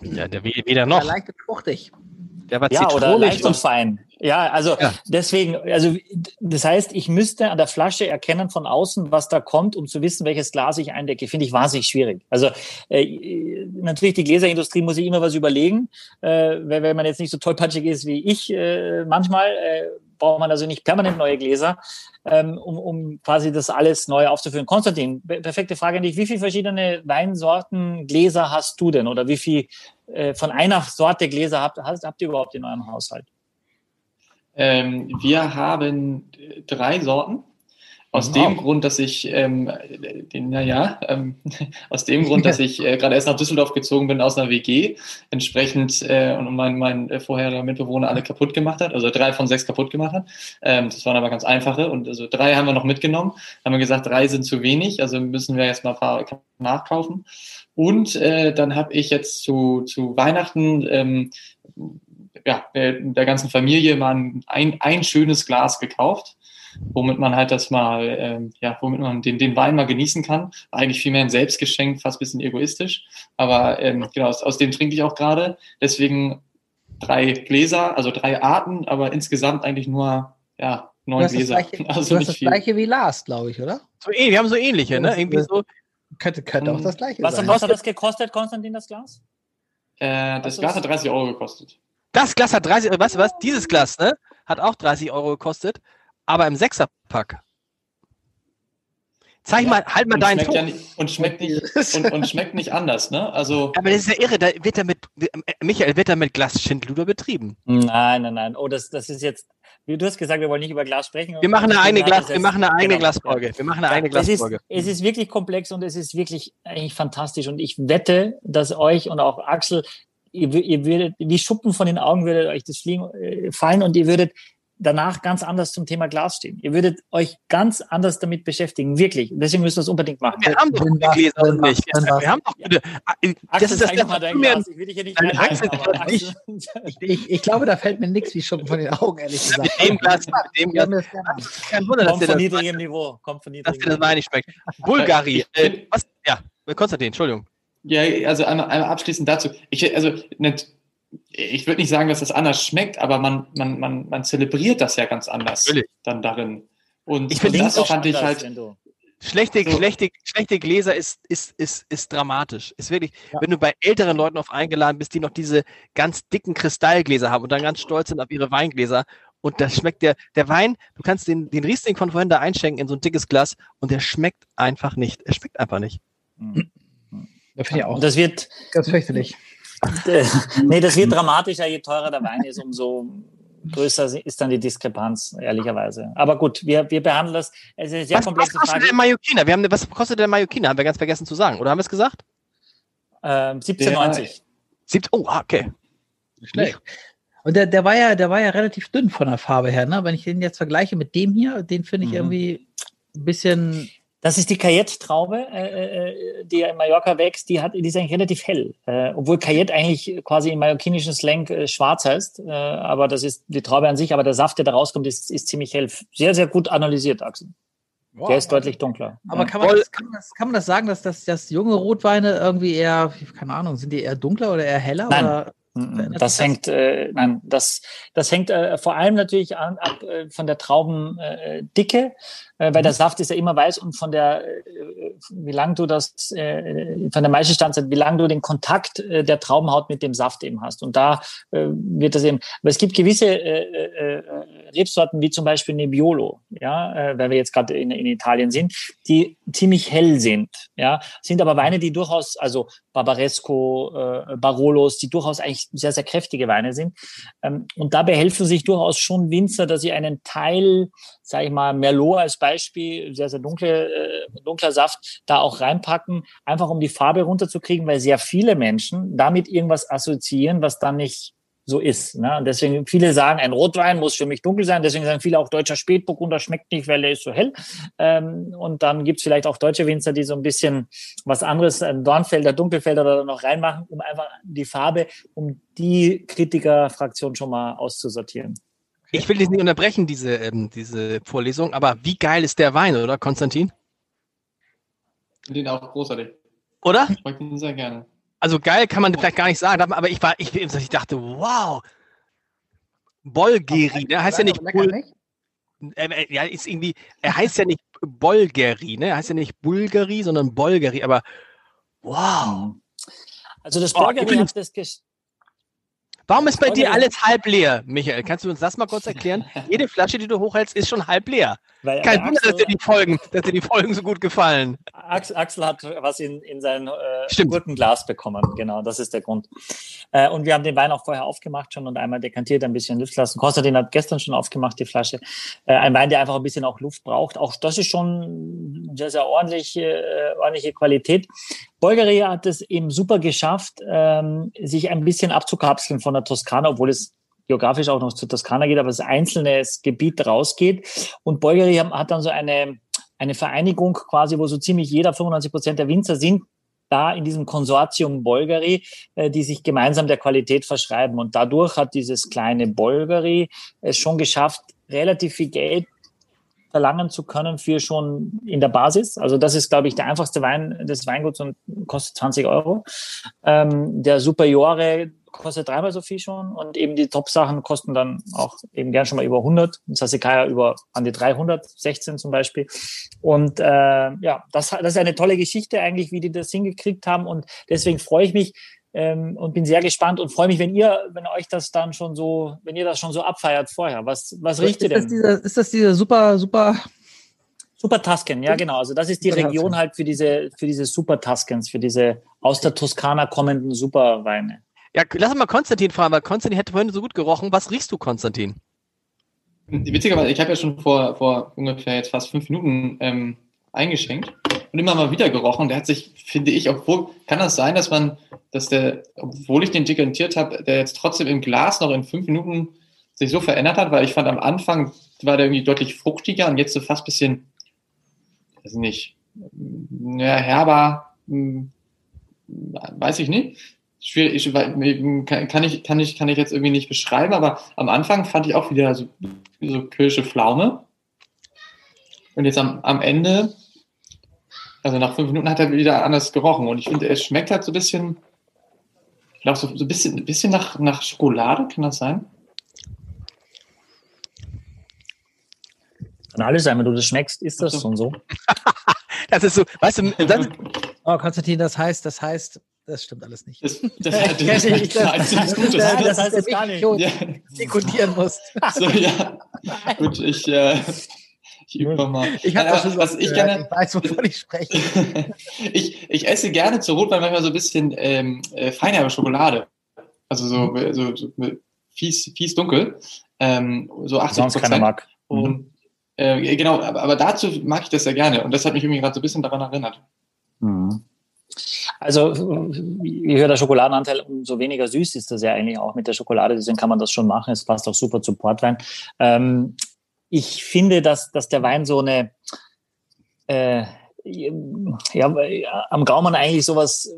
Ja, der weder noch. Der leicht und fruchtig. Der war ja, oder leicht und fein. Ja, also ja. deswegen, also das heißt, ich müsste an der Flasche erkennen von außen, was da kommt, um zu wissen, welches Glas ich eindecke. Finde ich wahnsinnig schwierig. Also äh, natürlich die Gläserindustrie muss sich immer was überlegen, äh, wenn man jetzt nicht so tollpatschig ist wie ich äh, manchmal. Äh, braucht man also nicht permanent neue Gläser, ähm, um, um quasi das alles neu aufzuführen. Konstantin, perfekte Frage an dich. Wie viele verschiedene Weinsorten, Gläser hast du denn? Oder wie viel äh, von einer Sorte Gläser habt, habt ihr überhaupt in eurem Haushalt? Ähm, wir haben drei Sorten. Aus wow. dem Grund, dass ich, ähm, den, naja, ähm, <laughs> aus dem Grund, dass <laughs> ich äh, gerade erst nach Düsseldorf gezogen bin aus einer WG, entsprechend äh, und mein, mein äh, vorheriger Mitbewohner alle kaputt gemacht hat, also drei von sechs kaputt gemacht hat. Ähm, das waren aber ganz einfache und also drei haben wir noch mitgenommen. Haben wir gesagt, drei sind zu wenig, also müssen wir jetzt mal ein paar nachkaufen. Und äh, dann habe ich jetzt zu, zu Weihnachten ähm, ja, der ganzen Familie mal ein, ein schönes Glas gekauft womit man halt das mal, ähm, ja, womit man den, den Wein mal genießen kann. Eigentlich vielmehr ein Selbstgeschenk, fast ein bisschen egoistisch. Aber ähm, genau, aus, aus dem trinke ich auch gerade. Deswegen drei Gläser, also drei Arten, aber insgesamt eigentlich nur, ja, neun Gläser. Das gleiche, <laughs> also du hast das viel. gleiche wie Last, glaube ich, oder? So, eh, wir haben so ähnliche, ne? Irgendwie so. Könnte, könnte auch hm. das gleiche was, sein. Was hat das gekostet, Konstantin, das Glas? Äh, das Glas hat 30 Euro gekostet. Das Glas hat 30, weißt du was? Dieses Glas, ne? Hat auch 30 Euro gekostet aber im Sechserpack. Zeig mal, halt mal deinen ja nicht, und schmeckt nicht und, und, schmeckt nicht anders, ne? Also. Aber das ist ja irre, da wird er mit Michael wird er mit Glas Schindluder betrieben. Nein, nein, nein. Oh, das, das ist jetzt. Wie du hast gesagt, wir wollen nicht über Glas sprechen. Wir machen eine eigene Glas, wir machen eine eigene genau. Glasfolge. Wir machen eine ja, eigene Glasfolge. Es ist, es ist wirklich komplex und es ist wirklich eigentlich fantastisch und ich wette, dass euch und auch Axel, ihr, ihr würdet, wie Schuppen von den Augen würdet euch das Fliegen äh, fallen und ihr würdet danach ganz anders zum Thema Glas stehen. Ihr würdet euch ganz anders damit beschäftigen, wirklich. Deswegen müsst ihr es unbedingt machen. Wir haben doch gute Gläser und nicht. Wir haben doch gute. Das ist das mal dein Glas. Ich will dich hier nicht Axel, ich, ich, ich, glaube, da fällt mir nichts wie Schuppen von den Augen, ehrlich gesagt. Mit dem Glas, mit dem Glas. Kein Wunder, dass dir das niedrigem Niveau. Kommt von niedrigem dass dir das Wein nicht schmeckt. Bulgari. <laughs> Äh, was? Ja, Konstantin, Entschuldigung. Ja, also einmal, einmal abschließend dazu. Ich, also nicht, ich würde nicht sagen, dass das anders schmeckt, aber man, man, man, man zelebriert das ja ganz anders Natürlich. dann darin. Und ich finde das fand ich halt. Schlechte, so. schlechte, schlechte Gläser ist, ist, ist, ist dramatisch. Ist wirklich, ja. wenn du bei älteren Leuten auf eingeladen bist, die noch diese ganz dicken Kristallgläser haben und dann ganz stolz sind auf ihre Weingläser und das schmeckt der, der Wein, du kannst den, den Riesling von vorhin da einschenken in so ein dickes Glas und der schmeckt einfach nicht. Er schmeckt einfach nicht. Mhm. Das finde ich auch. Und das wird ganz fürchterlich. <laughs> nee, das wird dramatischer, je teurer der Wein ist, umso größer ist dann die Diskrepanz, ehrlicherweise. Aber gut, wir, wir behandeln das. Es ist eine sehr was, komplexe was kostet Frage. Der Mallorquiner? Wir haben, was kostet der Mallorquiner? Haben wir ganz vergessen zu sagen. Oder haben wir es gesagt? Ähm, 17,90. Oh, ah, okay. Schlecht. Und der, der, war ja, der war ja relativ dünn von der Farbe her. Ne? Wenn ich den jetzt vergleiche mit dem hier, den finde ich mhm. irgendwie ein bisschen das ist die Cayette-Traube, äh, äh, die ja in Mallorca wächst. Die, hat, die ist eigentlich relativ hell. Äh, obwohl Cayette eigentlich quasi im mallorquinischen Slang äh, schwarz heißt. Äh, aber das ist die Traube an sich. Aber der Saft, der da rauskommt, ist, ist ziemlich hell. Sehr, sehr gut analysiert, Axel. Wow, der ist deutlich dunkler. Aber ja. kann, man das, kann, man das, kann man das sagen, dass das, dass junge Rotweine irgendwie eher, keine Ahnung, sind die eher dunkler oder eher heller? Nein. Oder? Das hängt, äh, nein, das, das hängt äh, vor allem natürlich an, ab äh, von der Traubendicke, äh, weil der mhm. Saft ist ja immer weiß und von der, äh, wie lang du das, äh, von der Maischestandzeit, wie lang du den Kontakt äh, der Traubenhaut mit dem Saft eben hast. Und da äh, wird das eben, aber es gibt gewisse äh, äh, Rebsorten, wie zum Beispiel Nebbiolo, ja, äh, weil wir jetzt gerade in, in Italien sind, die ziemlich hell sind, ja, sind aber Weine, die durchaus, also Barbaresco, äh, Barolos, die durchaus eigentlich sehr, sehr kräftige Weine sind. Ähm, und dabei helfen sich durchaus schon Winzer, dass sie einen Teil, sage ich mal, Merlot als Beispiel, sehr, sehr dunkle, äh, dunkler Saft, da auch reinpacken, einfach um die Farbe runterzukriegen, weil sehr viele Menschen damit irgendwas assoziieren, was dann nicht so ist. Ne? Und deswegen, viele sagen, ein Rotwein muss für mich dunkel sein. Deswegen sagen viele auch deutscher Spätburgunder schmeckt nicht, weil er ist so hell. Ähm, und dann gibt's vielleicht auch deutsche Winzer, die so ein bisschen was anderes, ein Dornfelder, Dunkelfelder oder noch reinmachen, um einfach die Farbe, um die Kritikerfraktion schon mal auszusortieren. Ich will dich nicht unterbrechen, diese, ähm, diese Vorlesung, aber wie geil ist der Wein, oder Konstantin? Den auch großartig. Oder? Ich mag ihn sehr gerne also geil kann man vielleicht gar nicht sagen, aber ich war, ich, ich dachte, wow, Bolgeri, ne? Heißt ja nicht, Bul nicht? Äh, äh, ja, ist irgendwie, er heißt ja nicht Bolgeri, ne? Er heißt ja nicht Bulgari, sondern Bolgeri, aber wow. Also das Bolgeri oh, hat das Warum ist bei dir alles halb leer, Michael? Kannst du uns das mal kurz erklären? <laughs> Jede Flasche, die du hochhältst, ist schon halb leer. Weil, Kein Wunder, Axel, dass dir die Folgen, dass dir die Folgen so gut gefallen. Axel hat was in, in sein äh, Gurkenglas bekommen. Genau, das ist der Grund. Äh, und wir haben den Wein auch vorher aufgemacht schon und einmal dekantiert, ein bisschen Luft lassen. Konstantin hat gestern schon aufgemacht, die Flasche. Äh, ein Wein, der einfach ein bisschen auch Luft braucht. Auch das ist schon sehr, sehr ordentlich, äh, ordentliche Qualität. Bolgari hat es eben super geschafft, ähm, sich ein bisschen abzukapseln von der Toskana, obwohl es geografisch auch noch zur Toskana geht, aber das einzelne Gebiet rausgeht. Und Bolgari hat dann so eine, eine Vereinigung quasi, wo so ziemlich jeder 95 Prozent der Winzer sind, da in diesem Konsortium Bolgari, äh, die sich gemeinsam der Qualität verschreiben. Und dadurch hat dieses kleine Bolgari es schon geschafft, relativ viel Geld verlangen zu können für schon in der Basis. Also das ist, glaube ich, der einfachste Wein des Weinguts und kostet 20 Euro. Ähm, der Superiore kostet dreimal so viel schon und eben die Top-Sachen kosten dann auch eben gern schon mal über 100. Das Sassicaia über an die 316 zum Beispiel. Und äh, ja, das, das ist eine tolle Geschichte eigentlich, wie die das hingekriegt haben und deswegen freue ich mich, ähm, und bin sehr gespannt und freue mich, wenn ihr, wenn euch das dann schon so, wenn ihr das schon so abfeiert vorher. Was, was riecht ihr denn? Das dieser, ist das diese super, super Super Tusken, ja genau. Also das ist die Super Region halt für diese, für diese Super Tuskens, für diese aus der Toskana kommenden Superweine. Ja, lass mal Konstantin fragen, weil Konstantin hätte vorhin so gut gerochen. Was riechst du, Konstantin? Witzigerweise, ich habe ja schon vor, vor ungefähr jetzt fast fünf Minuten ähm, eingeschenkt und immer mal wieder gerochen. Der hat sich, finde ich, obwohl, kann das sein, dass man, dass der, obwohl ich den dekantiert habe, der jetzt trotzdem im Glas noch in fünf Minuten sich so verändert hat, weil ich fand am Anfang war der irgendwie deutlich fruchtiger und jetzt so fast bisschen, weiß nicht, ja, herber, weiß ich nicht. Schwierig, kann, kann, ich, kann, ich, kann ich jetzt irgendwie nicht beschreiben, aber am Anfang fand ich auch wieder so, so Kirsche Pflaume. Und jetzt am, am Ende, also nach fünf Minuten hat er wieder anders gerochen. Und ich finde, es schmeckt halt so ein bisschen, ich glaube, so, so ein bisschen, ein bisschen nach, nach Schokolade, kann das sein? Kann alles sein, wenn du das schmeckst, ist das schon so. <laughs> das ist so, weißt du, das, <laughs> oh, Konstantin, das heißt, das heißt, das stimmt alles nicht. Das, das, <laughs> das, das, das heißt es gar nicht. Ja. Dekodieren musst. So, ja. Gut, ich, äh, ich übe nochmal. Ich, habe schon was ich, gerne, ich weiß, wovon ich spreche. <laughs> ich, ich esse gerne zu Rotwein manchmal so ein bisschen ähm, äh, feinere Schokolade. Also so, so, so fies, fies dunkel. Ähm, so 80 Sonst keiner mag. Und mhm. Äh, genau, aber, aber, dazu mag ich das sehr gerne und das hat mich irgendwie gerade so ein bisschen daran erinnert. Mhm. Also, je höher der Schokoladenanteil, umso weniger süß ist das ja eigentlich auch mit der Schokolade. Deswegen kann man das schon machen. Es passt auch super zu Portwein. Ähm, ich finde, dass, dass der Wein so eine, äh, ja, am Gaumen eigentlich sowas,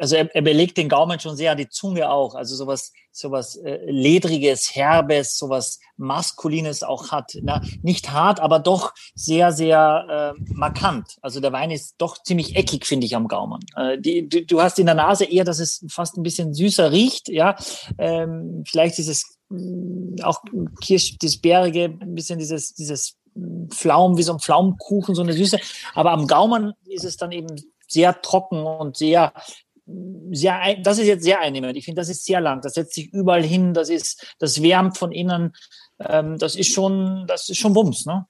also er, er belegt den Gaumen schon sehr, die Zunge auch, also sowas, sowas äh, ledriges, herbes, sowas maskulines auch hat. Na, nicht hart, aber doch sehr, sehr äh, markant. Also der Wein ist doch ziemlich eckig, finde ich, am Gaumen. Äh, die, du, du hast in der Nase eher, dass es fast ein bisschen süßer riecht, ja. Ähm, vielleicht ist es mm, auch Kirsch, das Bärige, ein bisschen dieses, dieses Pflaumen, wie so ein Pflaumenkuchen, so eine Süße. Aber am Gaumen ist es dann eben sehr trocken und sehr, sehr, das ist jetzt sehr einnehmend. Ich finde, das ist sehr lang. Das setzt sich überall hin. Das ist, das wärmt von innen. Ähm, das ist schon, das ist schon Wumms, ne?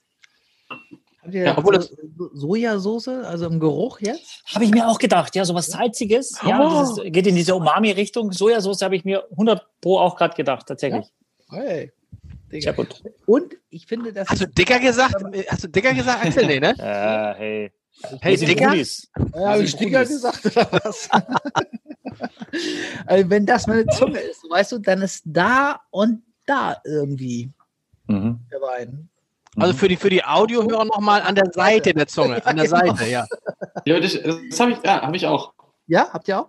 Habt ihr ja, obwohl das Sojasauce, also im Geruch jetzt? Habe ich mir auch gedacht, ja, sowas Salziges. Oh. Ja, dieses, geht in diese Umami-Richtung. Sojasauce habe ich mir 100 Pro auch gerade gedacht, tatsächlich. Ja? Hey. Sehr gut. Und ich finde, dass. Hast du Dicker gesagt? Hast du Dicker gesagt, Axel? Nee, ne? Ja, <laughs> hey. Hey, Dicker? Ja, habe ich Dicker gesagt oder was? <laughs> also, wenn das meine Zunge ist, weißt du, dann ist da und da irgendwie mhm. der Wein. Also für die, für die Audiohörer nochmal an der Seite der Zunge, an der <laughs> genau. Seite, ja. Ja, das, das habe ich, ja, hab ich auch. Ja, habt ihr auch?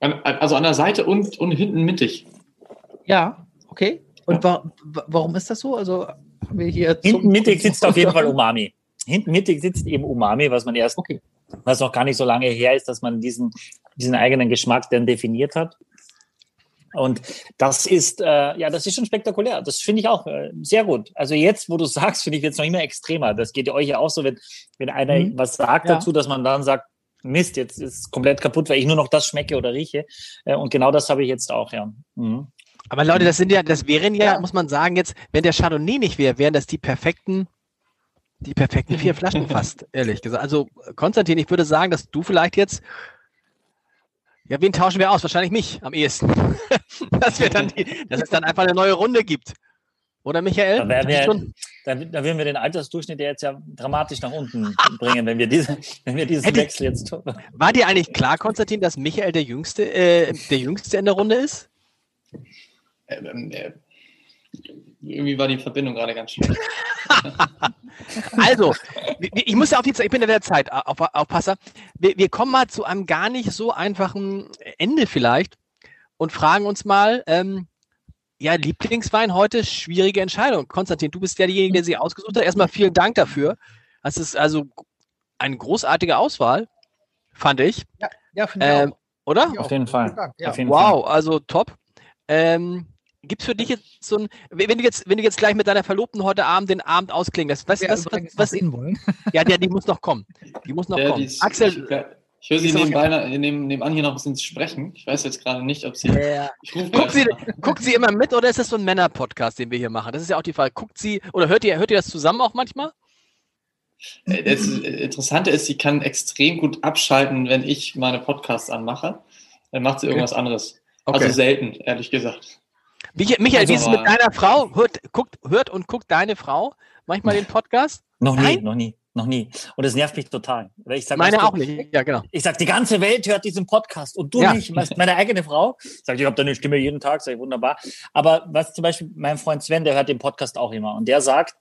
Also an der Seite und, und hinten mittig. Ja, okay. Und wa warum ist das so? Also wir hier Hinten mittig sitzt auf jeden Fall Umami. Hinten mittig sitzt eben Umami, was man erst, okay. was noch gar nicht so lange her ist, dass man diesen, diesen eigenen Geschmack dann definiert hat. Und das ist, äh, ja, das ist schon spektakulär. Das finde ich auch äh, sehr gut. Also jetzt, wo du <laughs> sagst, finde ich jetzt noch immer extremer. Das geht ja euch ja auch so, wenn, wenn einer mhm. was sagt ja. dazu, dass man dann sagt, Mist, jetzt ist es komplett kaputt, weil ich nur noch das schmecke oder rieche. Äh, und genau das habe ich jetzt auch, ja. Mhm. Aber Leute, das sind ja, das wären ja, ja, muss man sagen, jetzt, wenn der Chardonnay nicht wäre, wären das die perfekten, die perfekten vier Flaschen <laughs> fast, ehrlich gesagt. Also, Konstantin, ich würde sagen, dass du vielleicht jetzt, ja, wen tauschen wir aus? Wahrscheinlich mich am ehesten. <laughs> dass wir dann die, dass es dann einfach eine neue Runde gibt. Oder Michael? Da, wir, schon... da, da werden wir den Altersdurchschnitt jetzt ja dramatisch nach unten <laughs> bringen, wenn wir, diese, wenn wir diesen Hätte, Wechsel jetzt tun. War dir eigentlich klar, Konstantin, dass Michael der Jüngste, äh, der Jüngste in der Runde ist? Ähm, äh, irgendwie war die Verbindung gerade ganz schlecht. <laughs> also, ich muss ja auf die Zeit, ich bin ja der Zeit auf, Aufpasser. Wir, wir, kommen mal zu einem gar nicht so einfachen Ende vielleicht und fragen uns mal, ähm, ja, Lieblingswein heute, schwierige Entscheidung. Konstantin, du bist ja derjenige, der sie ausgesucht hat. Erstmal vielen Dank dafür. Das ist also eine großartige Auswahl, fand ich. Ja, ja finde ich ähm, auch. Oder? Auf jeden Fall. Ja. Auf jeden wow, Fall. also top. Ähm, Gibt es für dich jetzt so ein, wenn du jetzt, wenn du jetzt gleich mit deiner Verlobten heute Abend den Abend ausklingen lässt, was, was, was, was sehen wollen? <laughs> Ja, der, die muss noch kommen. Die muss noch ja, kommen. Ist, Axel. Ich, höre sie nebenbei, neben, nebenan hier noch ein bisschen sprechen. Ich weiß jetzt gerade nicht, ob sie. Ja. Guckt, sie guckt sie immer mit oder ist das so ein Männer-Podcast, den wir hier machen? Das ist ja auch die Frage. Guckt sie oder hört ihr, hört ihr das zusammen auch manchmal? Äh, das Interessante ist, sie kann extrem gut abschalten, wenn ich meine Podcasts anmache. Dann macht sie irgendwas okay. anderes. Okay. Also selten, ehrlich gesagt. Michael, also, wie ist es mit deiner Frau? Hört, guckt, hört und guckt deine Frau manchmal den Podcast? Noch nie, Nein? noch nie. Noch nie. Und es nervt mich total. Ich sag, Meine auch du, nicht. Ja, genau. Ich sag, die ganze Welt hört diesen Podcast und du ja. nicht. Meine eigene Frau sagt, ich habe deine Stimme jeden Tag, sag ich, wunderbar. Aber was zum Beispiel mein Freund Sven, der hört den Podcast auch immer und der sagt,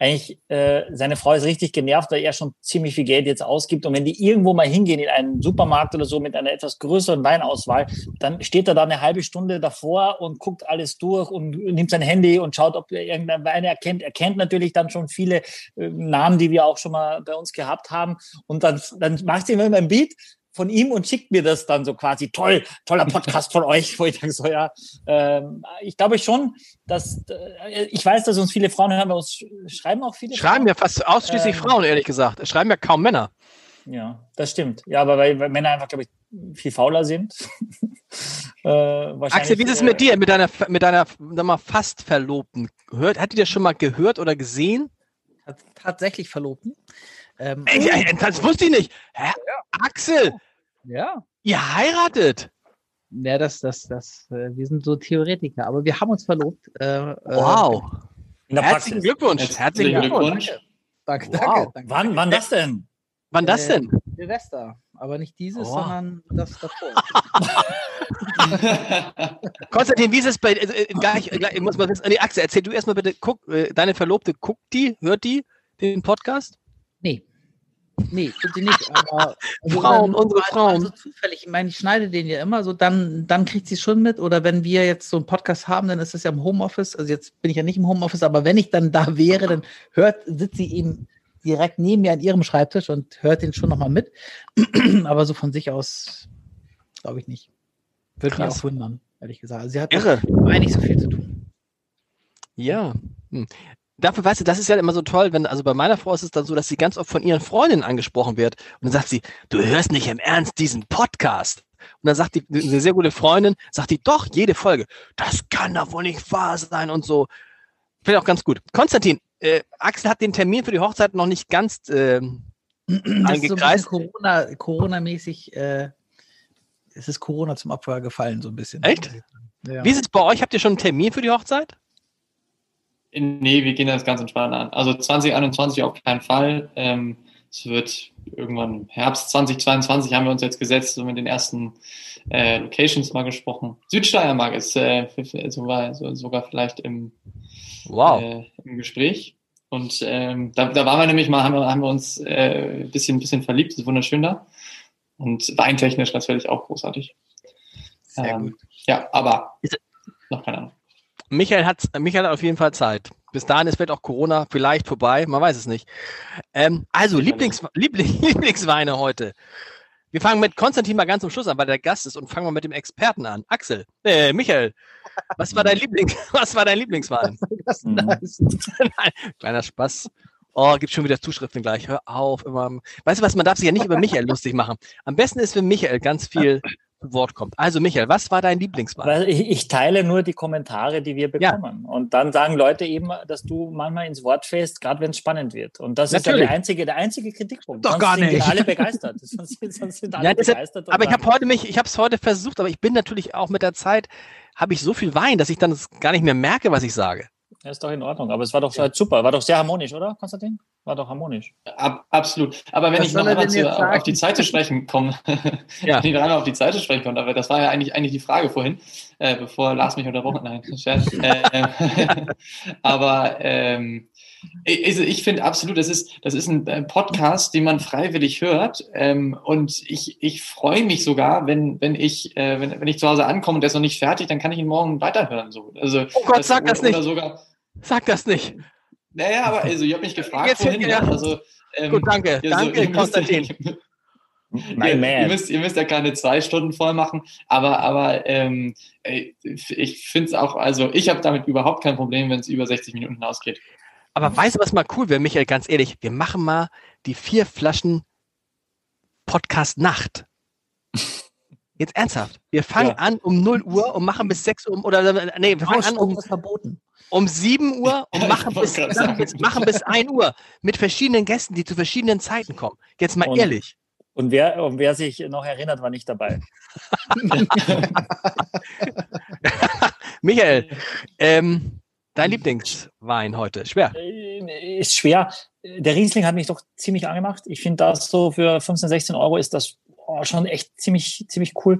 eigentlich, äh, seine Frau ist richtig genervt, weil er schon ziemlich viel Geld jetzt ausgibt. Und wenn die irgendwo mal hingehen in einen Supermarkt oder so mit einer etwas größeren Weinauswahl, dann steht er da eine halbe Stunde davor und guckt alles durch und nimmt sein Handy und schaut, ob er irgendeine Weine erkennt. Er kennt natürlich dann schon viele äh, Namen, die wir auch schon mal bei uns gehabt haben. Und dann, dann macht sie immer ein Beat von ihm und schickt mir das dann so quasi toll, toller Podcast von euch, <laughs> wo ich denke so, ja, ähm, ich glaube schon, dass, äh, ich weiß, dass uns viele Frauen hören, bei uns schreiben auch viele Schreiben Frauen. ja fast ausschließlich ähm, Frauen, ehrlich gesagt. Es schreiben ja kaum Männer. Ja, das stimmt. Ja, aber weil, weil Männer einfach, glaube ich, viel fauler sind. <laughs> äh, Axel, wie ist es mit dir, mit deiner, mit deiner sag mal, fast Verlobten? Hört, hat die das schon mal gehört oder gesehen? Tatsächlich Verlobten. Ähm, Ey, das wusste ich nicht. Hä? Ja. Axel! Ja. Ihr heiratet? Ja, das, das, das, äh, wir sind so Theoretiker, aber wir haben uns verlobt. Äh, äh wow. Herzlichen Glückwunsch. Herzlichen Glückwunsch. Danke, danke, wow. danke. Wann, wann das denn? Wann das denn? Äh, Silvester. Aber nicht dieses, oh. sondern das davor. <laughs> Konstantin, wie ist es bei, äh, gleich, gleich, muss man wissen, nee, Axel, erzähl du erstmal bitte, guck, deine Verlobte, guckt die, hört die den Podcast? Nee. Nee, bitte nicht. Aber <laughs> also Frauen, unsere Frauen. So zufällig. Ich meine, ich schneide den ja immer so, dann, dann kriegt sie schon mit. Oder wenn wir jetzt so einen Podcast haben, dann ist es ja im Homeoffice. Also jetzt bin ich ja nicht im Homeoffice, aber wenn ich dann da wäre, dann hört, sitzt sie eben direkt neben mir an ihrem Schreibtisch und hört den schon nochmal mit. <clears throat> aber so von sich aus glaube ich nicht. Würde mich auch wundern, ehrlich gesagt. Also sie hat Irre. eigentlich so viel zu tun. Ja. Hm dafür, weißt du, das ist ja immer so toll, wenn, also bei meiner Frau ist es dann so, dass sie ganz oft von ihren Freundinnen angesprochen wird. Und dann sagt sie, du hörst nicht im Ernst diesen Podcast. Und dann sagt die, eine sehr gute Freundin, sagt die, doch, jede Folge, das kann doch wohl nicht wahr sein und so. Finde ich auch ganz gut. Konstantin, äh, Axel hat den Termin für die Hochzeit noch nicht ganz äh, eingekreist. So Corona, Corona-mäßig, äh, es ist Corona zum Opfer gefallen, so ein bisschen. Echt? Ja. Wie ist es bei euch? Habt ihr schon einen Termin für die Hochzeit? Nee, wir gehen das ganz entspannt an. Also 2021 auf keinen Fall. Ähm, es wird irgendwann Herbst 2022 haben wir uns jetzt gesetzt und mit den ersten äh, Locations mal gesprochen. Südsteiermark ist äh, sogar, sogar vielleicht im, wow. äh, im Gespräch. Und ähm, da, da waren wir nämlich mal, haben wir, haben wir uns äh, ein bisschen, bisschen verliebt, ist wunderschön da. Und weintechnisch natürlich auch großartig. Sehr ähm, gut. Ja, aber noch keine Ahnung. Michael hat, Michael hat auf jeden Fall Zeit. Bis dahin ist vielleicht auch Corona vielleicht vorbei, man weiß es nicht. Ähm, also, Lieblings, Liebling, <laughs> Lieblingsweine heute. Wir fangen mit Konstantin mal ganz zum Schluss an, weil der Gast ist und fangen wir mit dem Experten an. Axel, äh, Michael, was war dein <laughs> Liebling, was war dein Lieblingswein? <laughs> Das mhm. nice. Kleiner Spaß. Oh, gibt schon wieder Zuschriften gleich. Hör auf, immer. Weißt du was, man darf sich ja nicht über Michael lustig machen. Am besten ist für Michael ganz viel Wort kommt. Also Michael, was war dein Lieblingswein? Ich, ich, teile nur die Kommentare, die wir bekommen. Ja. Und dann sagen Leute eben, dass du manchmal ins Wort fällst, gerade wenn es spannend wird. Und das Natürlich. ist ja der einzige, der einzige Kritikpunkt. Doch sonst gar nicht. Sind alle begeistert. <laughs> sonst, sonst sind alle ja, begeistert. Aber ich habe heute mich, ich habe es heute versucht, aber ich bin natürlich auch mit der Zeit, habe ich so viel Wein, dass ich dann gar nicht mehr merke, was ich sage. Ja, ist doch in Ordnung. Aber es war doch ja. super. War doch sehr harmonisch, oder, Konstantin? War doch harmonisch. Ab, absolut. Aber wenn Was ich noch einmal zu, auf die Zeit zu sprechen komme, <laughs> ja. wenn ich noch einmal auf die Zeit zu sprechen komme, aber das war ja eigentlich, eigentlich die Frage vorhin, äh, bevor Lars mich unterbrochen hat. Nein, Scherz. <laughs> äh, <laughs> aber ähm, also ich finde absolut, das ist, das ist ein äh, Podcast, den man freiwillig hört. Ähm, und ich, ich freue mich sogar, wenn, wenn, ich, äh, wenn, wenn ich zu Hause ankomme und der ist noch nicht fertig, dann kann ich ihn morgen weiterhören. So. Also, oh Gott, das, sag das nicht. Sogar, Sag das nicht. Naja, aber also ich habe mich gefragt Jetzt vorhin. Ja. Also, ähm, Gut, danke. Ja, danke, so, Konstantin. <laughs> Mein ihr, ihr, müsst, ihr müsst ja keine zwei Stunden voll machen, aber, aber ähm, ich finde es auch, also ich habe damit überhaupt kein Problem, wenn es über 60 Minuten hinausgeht. Aber weißt du, was mal cool wäre, Michael, ganz ehrlich? Wir machen mal die vier Flaschen Podcast Nacht. <laughs> Jetzt ernsthaft. Wir fangen ja. an um 0 Uhr und machen bis 6 Uhr oder nee, wir fangen an um, verboten. Um 7 Uhr und machen <laughs> bis, bis, <laughs> machen bis 1 Uhr mit verschiedenen Gästen, die zu verschiedenen Zeiten kommen. Jetzt mal und, ehrlich. Und wer, und wer sich noch erinnert, war nicht dabei. <laughs> Michael, ähm, dein Lieblingswein heute? Schwer. Äh, ist schwer. der Riesling hat mich doch ziemlich angemacht. Ich finde das so für 15, 16 Euro ist das oh, schon echt ziemlich, ziemlich cool.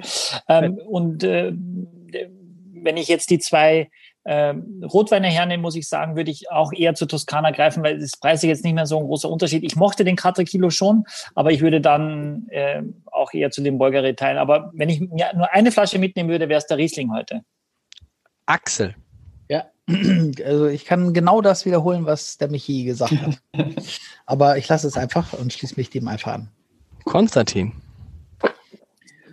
Ähm, und äh, wenn ich jetzt die zwei ähm, Rotweine hernehme, muss ich sagen, würde ich auch eher zu Toskana greifen, weil das Preis ist jetzt nicht mehr so ein großer Unterschied. Ich mochte den Kilo schon, aber ich würde dann äh, auch eher zu dem Bolgari teilen. Aber wenn ich mir nur eine Flasche mitnehmen würde, wäre es der Riesling heute. Axel. Ja, <clears throat> also ich kann genau das wiederholen, was der Michi gesagt hat. <laughs> aber ich lasse es einfach und schließe mich dem einfach an. Konstantin.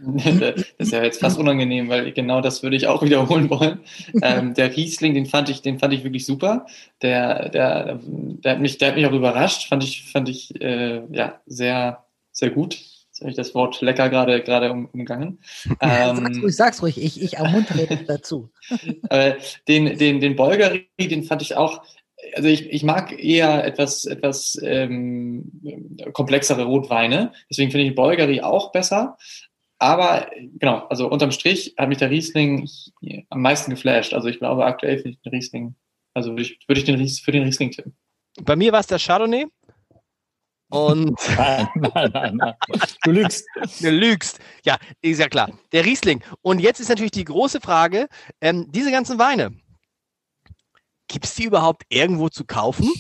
<laughs> das ist ja jetzt fast unangenehm, weil genau das würde ich auch <laughs> wiederholen wollen. Ähm, der Riesling, den fand ich, den fand ich wirklich super. Der, der, der hat mich, der hat mich auch überrascht. Fand ich, fand ich äh, ja sehr, sehr gut. Jetzt habe ich das Wort lecker gerade gerade um, umgangen. <laughs> Ähm, sag's ruhig, sag's ruhig. Ich, ich ermuntere dich dazu. Äh, den, den, den Bolgari, den fand ich auch also ich, ich mag eher etwas, etwas ähm, komplexere Rotweine. Deswegen finde ich Bolgari auch besser. Aber genau, also unterm Strich hat mich der Riesling am meisten geflasht. Also ich glaube, aktuell finde ich den Riesling, also würde ich, würde ich den Ries, für den Riesling tippen. Bei mir war es der Chardonnay. Und <laughs> nein, nein, nein, nein. Du lügst. Du lügst. Ja, ist ja klar. Der Riesling. Und jetzt ist natürlich die große Frage: ähm, diese ganzen Weine, gibt es die überhaupt irgendwo zu kaufen?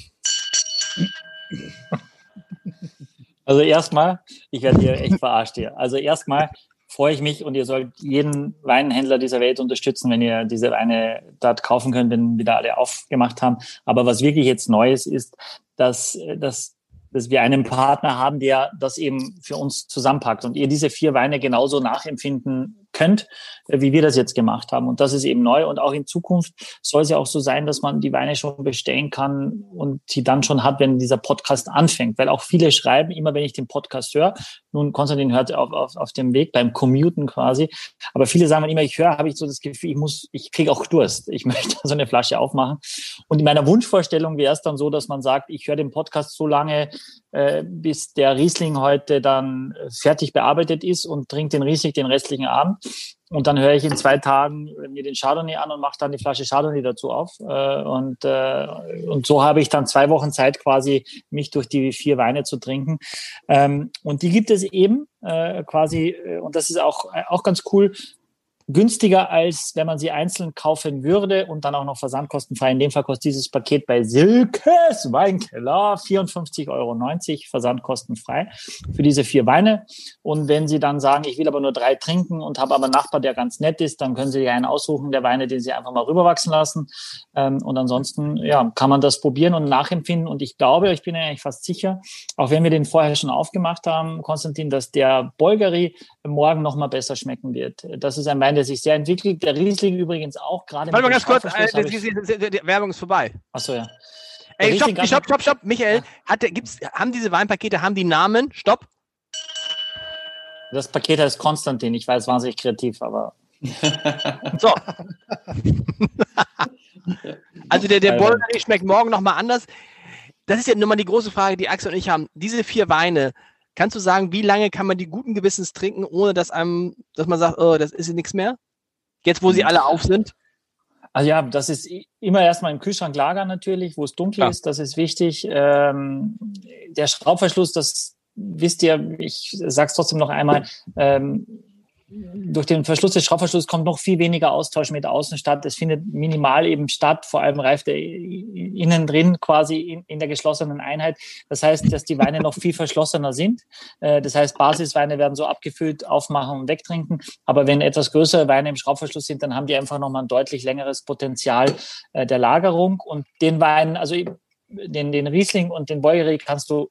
Also erstmal, ich werde hier echt verarscht hier. Also erstmal freue ich mich und ihr sollt jeden Weinhändler dieser Welt unterstützen, wenn ihr diese Weine dort kaufen könnt, wenn wieder alle aufgemacht haben. Aber was wirklich jetzt Neues ist, dass, dass, dass wir einen Partner haben, der das eben für uns zusammenpackt und ihr diese vier Weine genauso nachempfinden könnt, äh, wie wir das jetzt gemacht haben. Und das ist eben neu. Und auch in Zukunft soll es ja auch so sein, dass man die Weine schon bestellen kann und sie dann schon hat, wenn dieser Podcast anfängt. Weil auch viele schreiben, immer wenn ich den Podcast höre, nun Konstantin hört auf, auf, auf dem Weg, beim Commuten quasi, aber viele sagen immer, ich höre, habe ich so das Gefühl, ich muss, ich kriege auch Durst. Ich <laughs> möchte so eine Flasche aufmachen. Und in meiner Wunschvorstellung wäre es dann so, dass man sagt, ich höre den Podcast so lange, äh, bis der Riesling heute dann fertig bearbeitet ist und trinkt den Riesling den restlichen Abend. Und dann höre ich in zwei Tagen mir den Chardonnay an und mache dann die Flasche Chardonnay dazu auf. Äh, und, äh, und so habe ich dann zwei Wochen Zeit quasi, mich durch die vier Weine zu trinken. Ähm, und die gibt es eben äh, quasi, und das ist auch, auch ganz cool, günstiger, als wenn man sie einzeln kaufen würde und dann auch noch versandkostenfrei. In dem Fall kostet dieses Paket bei Silkes Weinkeller 54,90 Euro versandkostenfrei für diese vier Weine. Und wenn Sie dann sagen, ich will aber nur drei trinken und habe aber einen Nachbar, der ganz nett ist, dann können Sie einen aussuchen der Weine, den Sie einfach mal rüberwachsen lassen. Ähm, und ansonsten ja, kann man das probieren und nachempfinden. Und ich glaube, ich bin eigentlich fast sicher, auch wenn wir den vorher schon aufgemacht haben, Konstantin, dass der Bolgari morgen noch mal besser schmecken wird. Das ist ein Wein, der sich sehr entwickelt. Der Riesling übrigens auch gerade. Warte mal ganz kurz, äh, die, die, Werbung ist vorbei. Achso, ja. Ey, stopp, stopp, stopp, stopp, Michael, hat, gibt's, haben diese Weinpakete, haben die Namen? Stopp. Das Paket heißt Konstantin. Ich weiß, wahnsinnig kreativ, aber. <laughs> so. <laughs> also der, der Bolgari schmeckt morgen nochmal anders. Das ist ja nun mal die große Frage, die Axel und ich haben. Diese vier Weine, Kannst du sagen, wie lange kann man die guten Gewissens trinken, ohne dass einem, dass man sagt, oh, das ist nichts mehr? Jetzt, wo sie alle auf sind? Also ja, das ist immer erstmal im Kühlschrank lagern natürlich, wo es dunkel ja. ist, das ist wichtig. Ähm, der Schraubverschluss, das wisst ihr, ich sag's trotzdem noch einmal, ähm, durch den Verschluss des Schraubverschlusses kommt noch viel weniger Austausch mit außen statt. Es findet minimal eben statt. Vor allem reift er innen drin quasi in, in der geschlossenen Einheit. Das heißt, dass die Weine noch viel verschlossener sind. Äh, das heißt, Basisweine werden so abgefüllt, aufmachen und wegtrinken. Aber wenn etwas größere Weine im Schraubverschluss sind, dann haben die einfach nochmal ein deutlich längeres Potenzial äh, der Lagerung. Und den Wein, also den, den Riesling und den Bäueri kannst du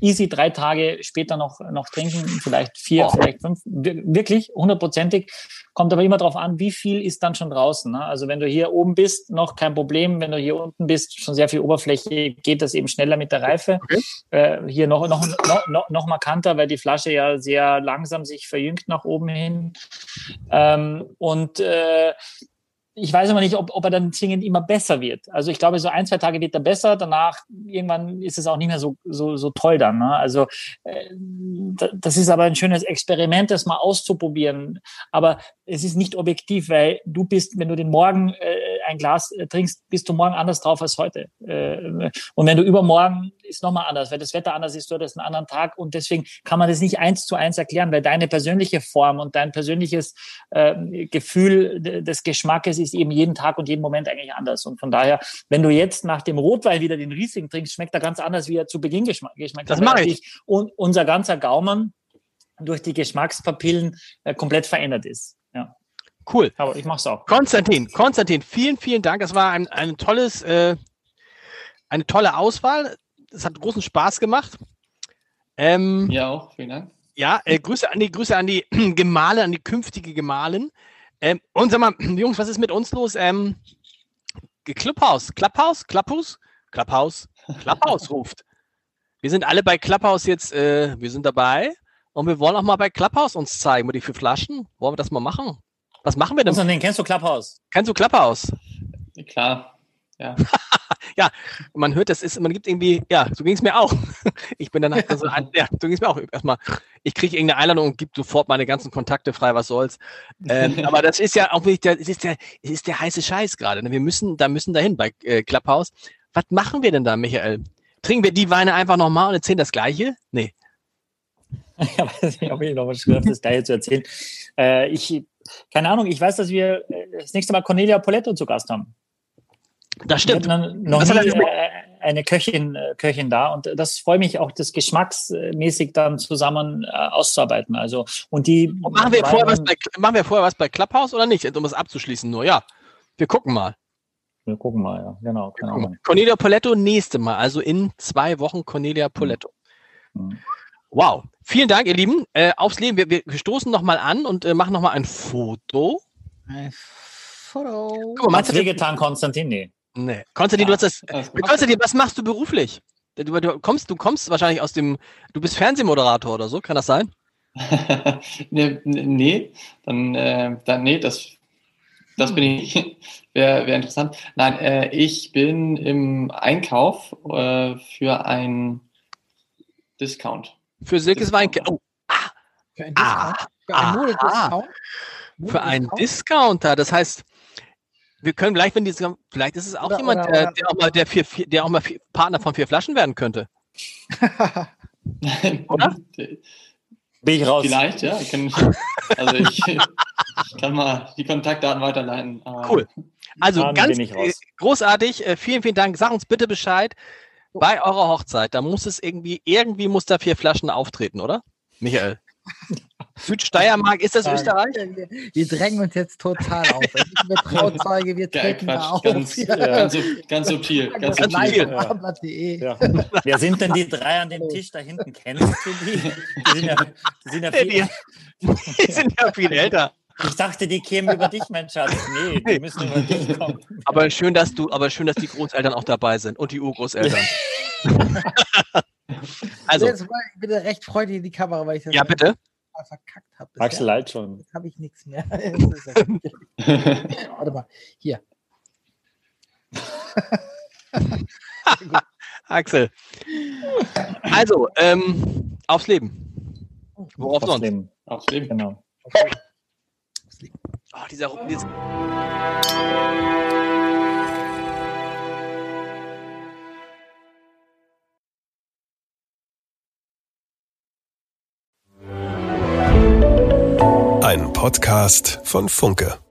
easy drei Tage später noch, noch trinken, vielleicht vier, vielleicht fünf, wirklich hundertprozentig. Kommt aber immer darauf an, wie viel ist dann schon draußen. Ne? Also wenn du hier oben bist, noch kein Problem. Wenn du hier unten bist, schon sehr viel Oberfläche, geht das eben schneller mit der Reife. Okay. Äh, hier noch, noch, noch, noch, noch markanter, weil die Flasche ja sehr langsam sich verjüngt nach oben hin. Ähm, und äh, ich weiß aber nicht, ob, ob er dann zwingend immer besser wird. Also ich glaube, so ein, zwei Tage wird er besser, danach irgendwann ist es auch nicht mehr so, so, so toll dann. Ne? Also äh, das ist aber ein schönes Experiment, das mal auszuprobieren. Aber es ist nicht objektiv, weil du bist, wenn du den Morgen äh, ein Glas äh, trinkst, bist du morgen anders drauf als heute. Äh, und wenn du übermorgen ist nochmal anders, weil das Wetter anders ist, du hattest einen anderen Tag und deswegen kann man das nicht eins zu eins erklären, weil deine persönliche Form und dein persönliches äh, Gefühl des Geschmackes ist eben jeden Tag und jeden Moment eigentlich anders. Und von daher, wenn du jetzt nach dem Rotwein wieder den Riesling trinkst, schmeckt er ganz anders, wie er zu Beginn geschmeckt hat. Das mache ich. Und unser ganzer Gaumen durch die Geschmackspapillen äh, komplett verändert ist. Cool. Aber ich mache es auch. Konstantin, Konstantin, vielen, vielen Dank. Das war ein, ein tolles, äh, eine tolle Auswahl. Es hat großen Spaß gemacht. Ähm, ja, auch. Vielen Dank. Ja, äh, Grüße an die Grüße an die <clears throat> Gemahle, an die künftige Gemahlin. Ähm, und sag mal, <clears throat> Jungs, was ist mit uns los? Ähm, Clubhouse, Clubhouse, Clubhouse, Clubhouse, Clubhouse ruft. Wir sind alle bei Clubhouse jetzt, äh, wir sind dabei und wir wollen auch mal bei Clubhouse uns zeigen, die vier Flaschen. Wollen wir das mal machen? Was machen wir denn? Konstantin, kennst du Clubhouse? Kennst du Clubhouse? Klar. Ja. <laughs> ja, man hört, das ist, man gibt irgendwie, ja, so ging es mir auch. <laughs> Ich bin dann halt <laughs> so, ja, so ging es mir auch erstmal. Ich kriege irgendeine Einladung und gebe sofort meine ganzen Kontakte frei, was soll's. Ähm, aber das ist ja auch wirklich, der, es ist der, es ist der heiße Scheiß gerade. Ne? Wir müssen, da müssen dahin bei äh, Clubhouse. Was machen wir denn da, Michael? Trinken wir die Weine einfach nochmal und erzählen das Gleiche? Nee. Ja, weiß nicht, ob ich noch was das Gleiche zu erzählen. Äh, ich, keine Ahnung, ich weiß, dass wir äh, das nächste Mal Cornelia Poletto zu Gast haben. Das stimmt. noch das nie, äh, eine Köchin, äh, Köchin da und das freue mich auch, das geschmacksmäßig dann zusammen äh, auszuarbeiten. Also und die und machen wir vorher was bei machen wir vorher was bei Clubhouse oder nicht, um es abzuschließen? Nur ja, wir gucken mal. Wir gucken mal, ja, genau. Keine Cornelia Poletto nächste Mal, also in zwei Wochen Cornelia Poletto. Mhm. Wow. Vielen Dank, ihr Lieben. Äh, aufs Leben. Wir, wir stoßen nochmal an und äh, machen nochmal ein Foto. Ein Foto. Guck mal, meinst du getan, Konstantin? Nee. Nee. Konstantin, ja, du hast das. Konstantin, was machst du beruflich? Du, du, kommst, du kommst wahrscheinlich aus dem. Du bist Fernsehmoderator oder so, kann das sein? <laughs> nee, nee, dann, äh, dann, nee, das, das bin ich. <laughs> Wäre wär interessant. Nein, äh, ich bin im Einkauf äh, für ein Discount. Für Silkes Wein. Oh. Ah. Für ein Discount? Ah. Für ein Modediscount? Für einen Discounter. Das heißt, wir können gleich, wenn die, vielleicht ist es auch oder, jemand, oder, oder, der, auch mal, der, vier, der auch mal vier, Partner von vier Flaschen werden könnte. <laughs> oder? Bin ich raus. Vielleicht, ja. Ich kann, also ich, ich, kann mal die Kontaktdaten weiterleiten. Cool. Also ganz großartig. Äh, vielen, vielen Dank. Sag uns bitte Bescheid, bei eurer Hochzeit, da muss es irgendwie, irgendwie muss da vier Flaschen auftreten, oder? Michael. Südsteiermark, ist das Österreich? Wir drängen uns jetzt total auf. Wir Trauzeuge, wir treten ja, da auf. Ganz, ja. ganz, ganz subtil. Ganz subtil. Ja. Ja. Wer sind denn die drei an dem Tisch da hinten? Kennst du die? Die sind ja, die sind ja viel, die, die sind ja viel älter. Ich dachte, die kämen über dich, mein Schatz. Nee, die müssen über dich kommen. Aber schön, dass du, aber schön, dass die Großeltern auch dabei sind und die Urgroßeltern. <laughs> also. Jetzt bitte recht freudig in die Kamera, weil ich das ja, bitte. verkackt habe. Axel leid schon. Jetzt habe ich nichts mehr. <laughs> <laughs> Warte mal, hier. Axel. Also, ähm, aufs Leben. Worauf aufs sonst? Leben. Aufs Leben, genau. Oh, dieser, dieser Ein Podcast von Funke.